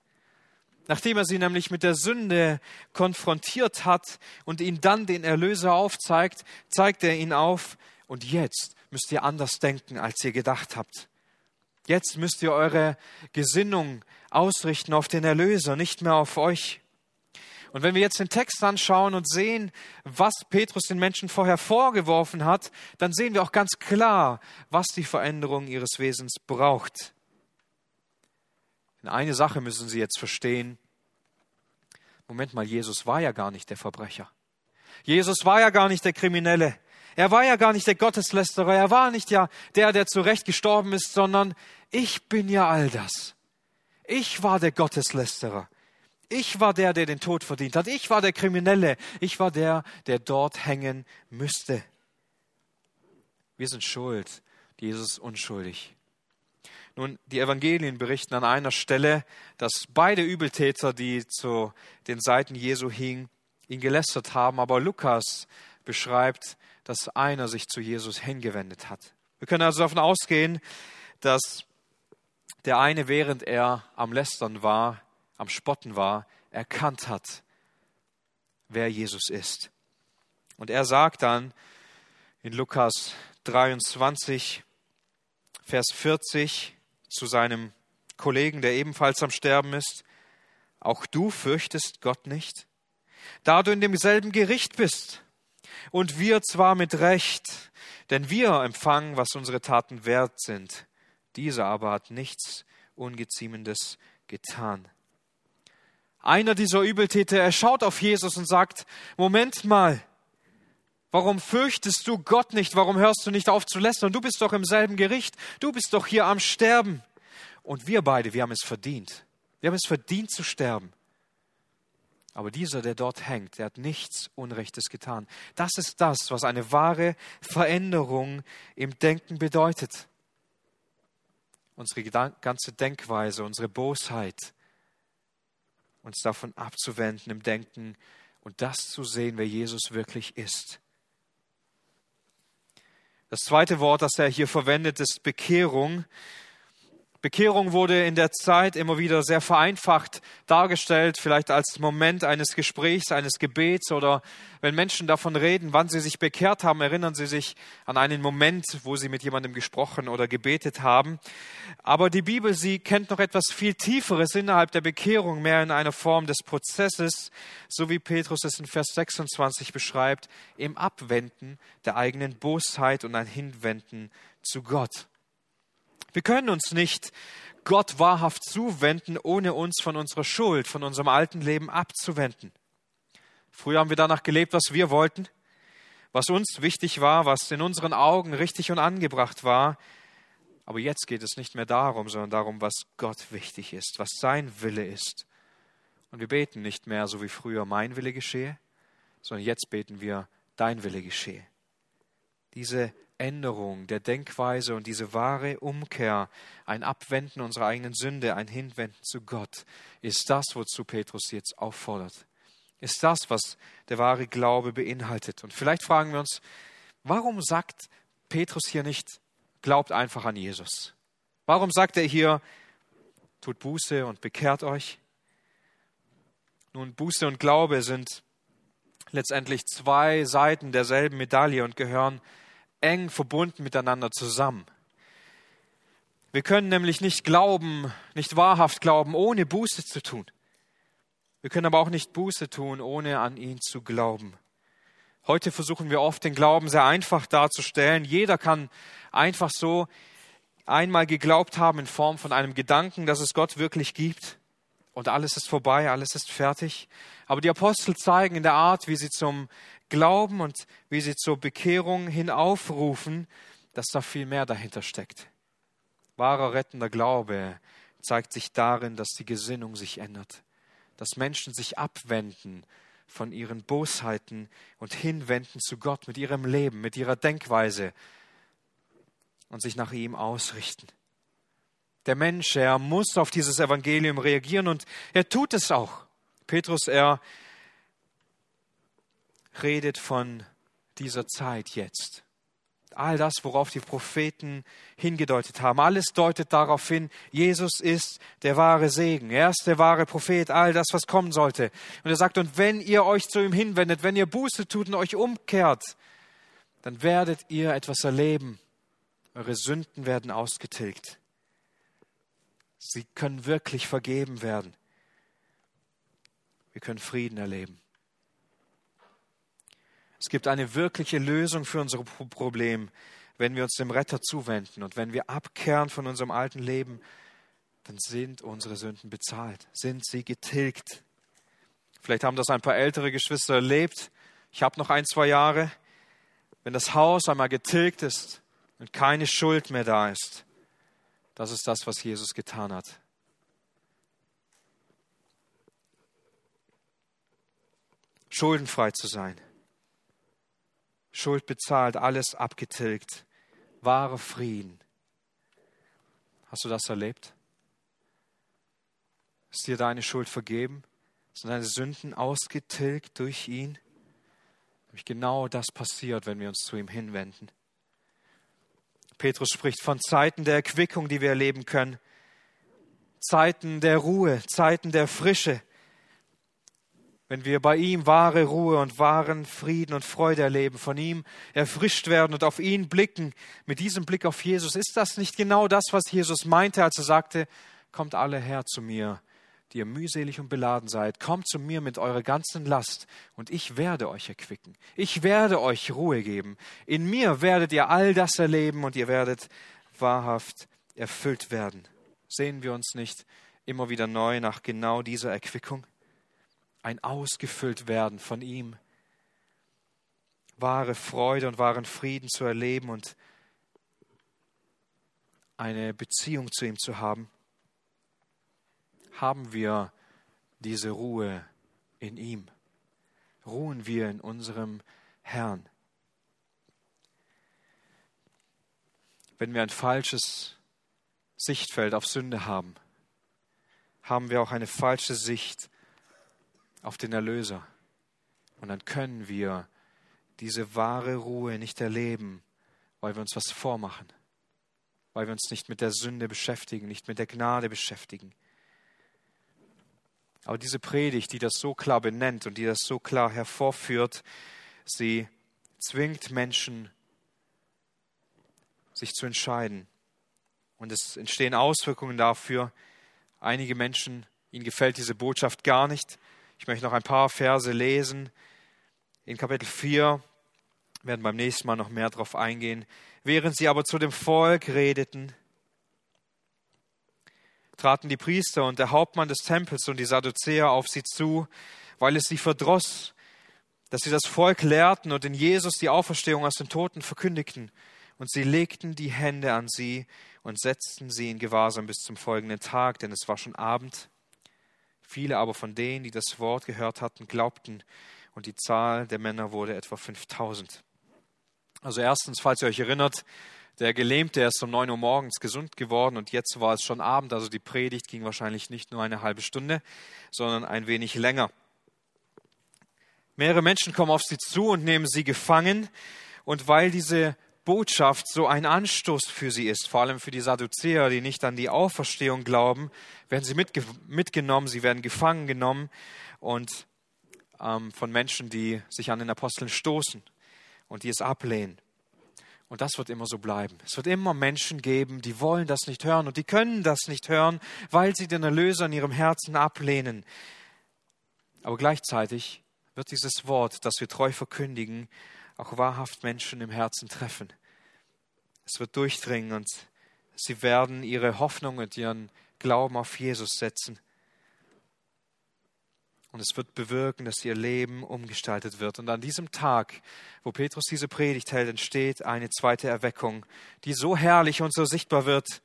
Nachdem er sie nämlich mit der Sünde konfrontiert hat und ihnen dann den Erlöser aufzeigt, zeigt er ihnen auf, und jetzt müsst ihr anders denken, als ihr gedacht habt. Jetzt müsst ihr eure Gesinnung ausrichten auf den Erlöser, nicht mehr auf euch. Und wenn wir jetzt den Text anschauen und sehen, was Petrus den Menschen vorher vorgeworfen hat, dann sehen wir auch ganz klar, was die Veränderung ihres Wesens braucht. Denn eine Sache müssen Sie jetzt verstehen. Moment mal, Jesus war ja gar nicht der Verbrecher. Jesus war ja gar nicht der Kriminelle. Er war ja gar nicht der Gotteslästerer. Er war nicht ja der, der zu Recht gestorben ist, sondern ich bin ja all das. Ich war der Gotteslästerer. Ich war der, der den Tod verdient hat. Ich war der Kriminelle. Ich war der, der dort hängen müsste. Wir sind schuld. Jesus unschuldig. Nun, die Evangelien berichten an einer Stelle, dass beide Übeltäter, die zu den Seiten Jesu hingen, ihn gelästert haben, aber Lukas beschreibt, dass einer sich zu Jesus hingewendet hat. Wir können also davon ausgehen, dass der eine, während er am Lästern war, am Spotten war, erkannt hat, wer Jesus ist. Und er sagt dann in Lukas 23, Vers 40, zu seinem Kollegen, der ebenfalls am Sterben ist, auch du fürchtest Gott nicht, da du in demselben Gericht bist. Und wir zwar mit Recht, denn wir empfangen, was unsere Taten wert sind. Dieser aber hat nichts Ungeziemendes getan. Einer dieser Übeltäter, er schaut auf Jesus und sagt, Moment mal, Warum fürchtest du Gott nicht? Warum hörst du nicht auf zu lästern? Du bist doch im selben Gericht. Du bist doch hier am Sterben. Und wir beide, wir haben es verdient. Wir haben es verdient zu sterben. Aber dieser, der dort hängt, der hat nichts Unrechtes getan. Das ist das, was eine wahre Veränderung im Denken bedeutet. Unsere ganze Denkweise, unsere Bosheit, uns davon abzuwenden im Denken und das zu sehen, wer Jesus wirklich ist. Das zweite Wort, das er hier verwendet, ist Bekehrung. Bekehrung wurde in der Zeit immer wieder sehr vereinfacht dargestellt, vielleicht als Moment eines Gesprächs, eines Gebets oder wenn Menschen davon reden, wann sie sich bekehrt haben, erinnern sie sich an einen Moment, wo sie mit jemandem gesprochen oder gebetet haben. Aber die Bibel, sie kennt noch etwas viel Tieferes innerhalb der Bekehrung, mehr in einer Form des Prozesses, so wie Petrus es in Vers 26 beschreibt, im Abwenden der eigenen Bosheit und ein Hinwenden zu Gott. Wir können uns nicht Gott wahrhaft zuwenden, ohne uns von unserer Schuld, von unserem alten Leben abzuwenden. Früher haben wir danach gelebt, was wir wollten, was uns wichtig war, was in unseren Augen richtig und angebracht war. Aber jetzt geht es nicht mehr darum, sondern darum, was Gott wichtig ist, was sein Wille ist. Und wir beten nicht mehr so wie früher, mein Wille geschehe, sondern jetzt beten wir, dein Wille geschehe. Diese Änderung der Denkweise und diese wahre Umkehr, ein Abwenden unserer eigenen Sünde, ein Hinwenden zu Gott, ist das, wozu Petrus jetzt auffordert. Ist das, was der wahre Glaube beinhaltet. Und vielleicht fragen wir uns, warum sagt Petrus hier nicht, glaubt einfach an Jesus? Warum sagt er hier, tut Buße und bekehrt euch? Nun, Buße und Glaube sind letztendlich zwei Seiten derselben Medaille und gehören eng verbunden miteinander zusammen. Wir können nämlich nicht glauben, nicht wahrhaft glauben, ohne Buße zu tun. Wir können aber auch nicht Buße tun, ohne an ihn zu glauben. Heute versuchen wir oft den Glauben sehr einfach darzustellen. Jeder kann einfach so einmal geglaubt haben in Form von einem Gedanken, dass es Gott wirklich gibt und alles ist vorbei, alles ist fertig. Aber die Apostel zeigen in der Art, wie sie zum Glauben und wie sie zur Bekehrung hinaufrufen, dass da viel mehr dahinter steckt. Wahrer rettender Glaube zeigt sich darin, dass die Gesinnung sich ändert, dass Menschen sich abwenden von ihren Bosheiten und hinwenden zu Gott mit ihrem Leben, mit ihrer Denkweise und sich nach ihm ausrichten. Der Mensch, er muss auf dieses Evangelium reagieren und er tut es auch. Petrus, er redet von dieser Zeit jetzt. All das, worauf die Propheten hingedeutet haben, alles deutet darauf hin, Jesus ist der wahre Segen. Er ist der wahre Prophet, all das, was kommen sollte. Und er sagt, und wenn ihr euch zu ihm hinwendet, wenn ihr Buße tut und euch umkehrt, dann werdet ihr etwas erleben. Eure Sünden werden ausgetilgt. Sie können wirklich vergeben werden. Wir können Frieden erleben. Es gibt eine wirkliche Lösung für unser Problem, wenn wir uns dem Retter zuwenden und wenn wir abkehren von unserem alten Leben, dann sind unsere Sünden bezahlt, sind sie getilgt. Vielleicht haben das ein paar ältere Geschwister erlebt. Ich habe noch ein, zwei Jahre. Wenn das Haus einmal getilgt ist und keine Schuld mehr da ist, das ist das, was Jesus getan hat. Schuldenfrei zu sein. Schuld bezahlt, alles abgetilgt, wahre Frieden. Hast du das erlebt? Ist dir deine Schuld vergeben? Sind deine Sünden ausgetilgt durch ihn? Nämlich genau das passiert, wenn wir uns zu ihm hinwenden. Petrus spricht von Zeiten der Erquickung, die wir erleben können. Zeiten der Ruhe, Zeiten der Frische, wenn wir bei ihm wahre Ruhe und wahren Frieden und Freude erleben, von ihm erfrischt werden und auf ihn blicken, mit diesem Blick auf Jesus, ist das nicht genau das, was Jesus meinte, als er sagte, kommt alle her zu mir, die ihr mühselig und beladen seid, kommt zu mir mit eurer ganzen Last und ich werde euch erquicken. Ich werde euch Ruhe geben. In mir werdet ihr all das erleben und ihr werdet wahrhaft erfüllt werden. Sehen wir uns nicht immer wieder neu nach genau dieser Erquickung? Ein ausgefüllt werden von ihm, wahre Freude und wahren Frieden zu erleben und eine Beziehung zu ihm zu haben, haben wir diese Ruhe, in ihm. Ruhen wir in unserem Herrn. Wenn wir ein falsches Sichtfeld auf Sünde haben, haben wir auch eine falsche Sicht auf den Erlöser. Und dann können wir diese wahre Ruhe nicht erleben, weil wir uns was vormachen, weil wir uns nicht mit der Sünde beschäftigen, nicht mit der Gnade beschäftigen. Aber diese Predigt, die das so klar benennt und die das so klar hervorführt, sie zwingt Menschen, sich zu entscheiden. Und es entstehen Auswirkungen dafür. Einige Menschen, ihnen gefällt diese Botschaft gar nicht. Ich möchte noch ein paar Verse lesen. In Kapitel 4 werden beim nächsten Mal noch mehr darauf eingehen. Während sie aber zu dem Volk redeten, traten die Priester und der Hauptmann des Tempels und die Sadduzäer auf sie zu, weil es sie verdross, dass sie das Volk lehrten und in Jesus die Auferstehung aus den Toten verkündigten. Und sie legten die Hände an sie und setzten sie in Gewahrsam bis zum folgenden Tag, denn es war schon Abend. Viele aber von denen, die das Wort gehört hatten, glaubten, und die Zahl der Männer wurde etwa 5000. Also erstens, falls ihr euch erinnert, der Gelähmte ist um 9 Uhr morgens gesund geworden und jetzt war es schon Abend, also die Predigt ging wahrscheinlich nicht nur eine halbe Stunde, sondern ein wenig länger. Mehrere Menschen kommen auf sie zu und nehmen sie gefangen und weil diese Botschaft so ein Anstoß für sie ist, vor allem für die Sadduzäer, die nicht an die Auferstehung glauben, werden sie mitge mitgenommen, sie werden gefangen genommen und ähm, von Menschen, die sich an den Aposteln stoßen und die es ablehnen. Und das wird immer so bleiben. Es wird immer Menschen geben, die wollen das nicht hören und die können das nicht hören, weil sie den Erlöser in ihrem Herzen ablehnen. Aber gleichzeitig wird dieses Wort, das wir treu verkündigen, auch wahrhaft Menschen im Herzen treffen. Es wird durchdringen und sie werden ihre Hoffnung und ihren Glauben auf Jesus setzen. Und es wird bewirken, dass ihr Leben umgestaltet wird. Und an diesem Tag, wo Petrus diese Predigt hält, entsteht eine zweite Erweckung, die so herrlich und so sichtbar wird.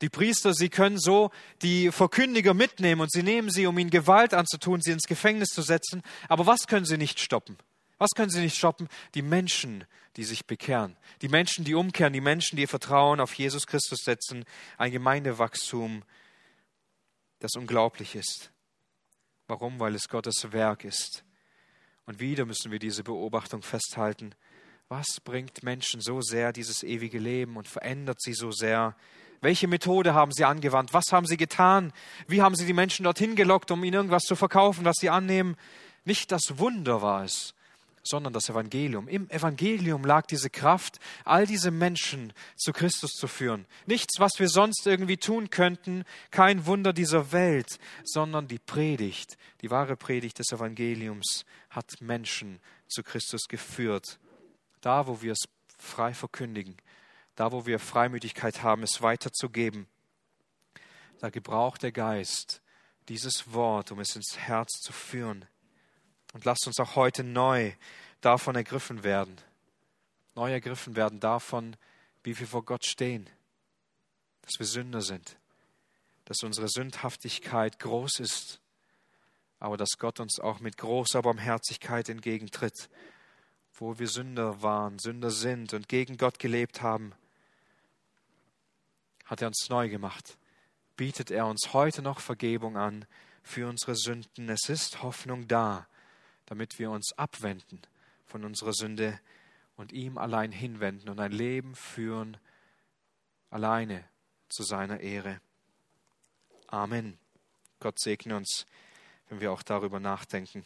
Die Priester, sie können so die Verkündiger mitnehmen und sie nehmen sie, um ihnen Gewalt anzutun, sie ins Gefängnis zu setzen. Aber was können sie nicht stoppen? Was können sie nicht stoppen? Die Menschen, die sich bekehren. Die Menschen, die umkehren. Die Menschen, die ihr Vertrauen auf Jesus Christus setzen. Ein Gemeindewachstum, das unglaublich ist. Warum? Weil es Gottes Werk ist. Und wieder müssen wir diese Beobachtung festhalten. Was bringt Menschen so sehr dieses ewige Leben und verändert sie so sehr? Welche Methode haben sie angewandt? Was haben sie getan? Wie haben sie die Menschen dorthin gelockt, um ihnen irgendwas zu verkaufen, was sie annehmen? Nicht das Wunder war es, sondern das Evangelium. Im Evangelium lag diese Kraft, all diese Menschen zu Christus zu führen. Nichts, was wir sonst irgendwie tun könnten, kein Wunder dieser Welt, sondern die Predigt, die wahre Predigt des Evangeliums hat Menschen zu Christus geführt. Da, wo wir es frei verkündigen, da, wo wir Freimütigkeit haben, es weiterzugeben, da gebraucht der Geist dieses Wort, um es ins Herz zu führen. Und lasst uns auch heute neu davon ergriffen werden. Neu ergriffen werden davon, wie wir vor Gott stehen. Dass wir Sünder sind. Dass unsere Sündhaftigkeit groß ist. Aber dass Gott uns auch mit großer Barmherzigkeit entgegentritt. Wo wir Sünder waren, Sünder sind und gegen Gott gelebt haben, hat er uns neu gemacht. Bietet er uns heute noch Vergebung an für unsere Sünden. Es ist Hoffnung da damit wir uns abwenden von unserer Sünde und ihm allein hinwenden und ein Leben führen, alleine zu seiner Ehre. Amen. Gott segne uns, wenn wir auch darüber nachdenken.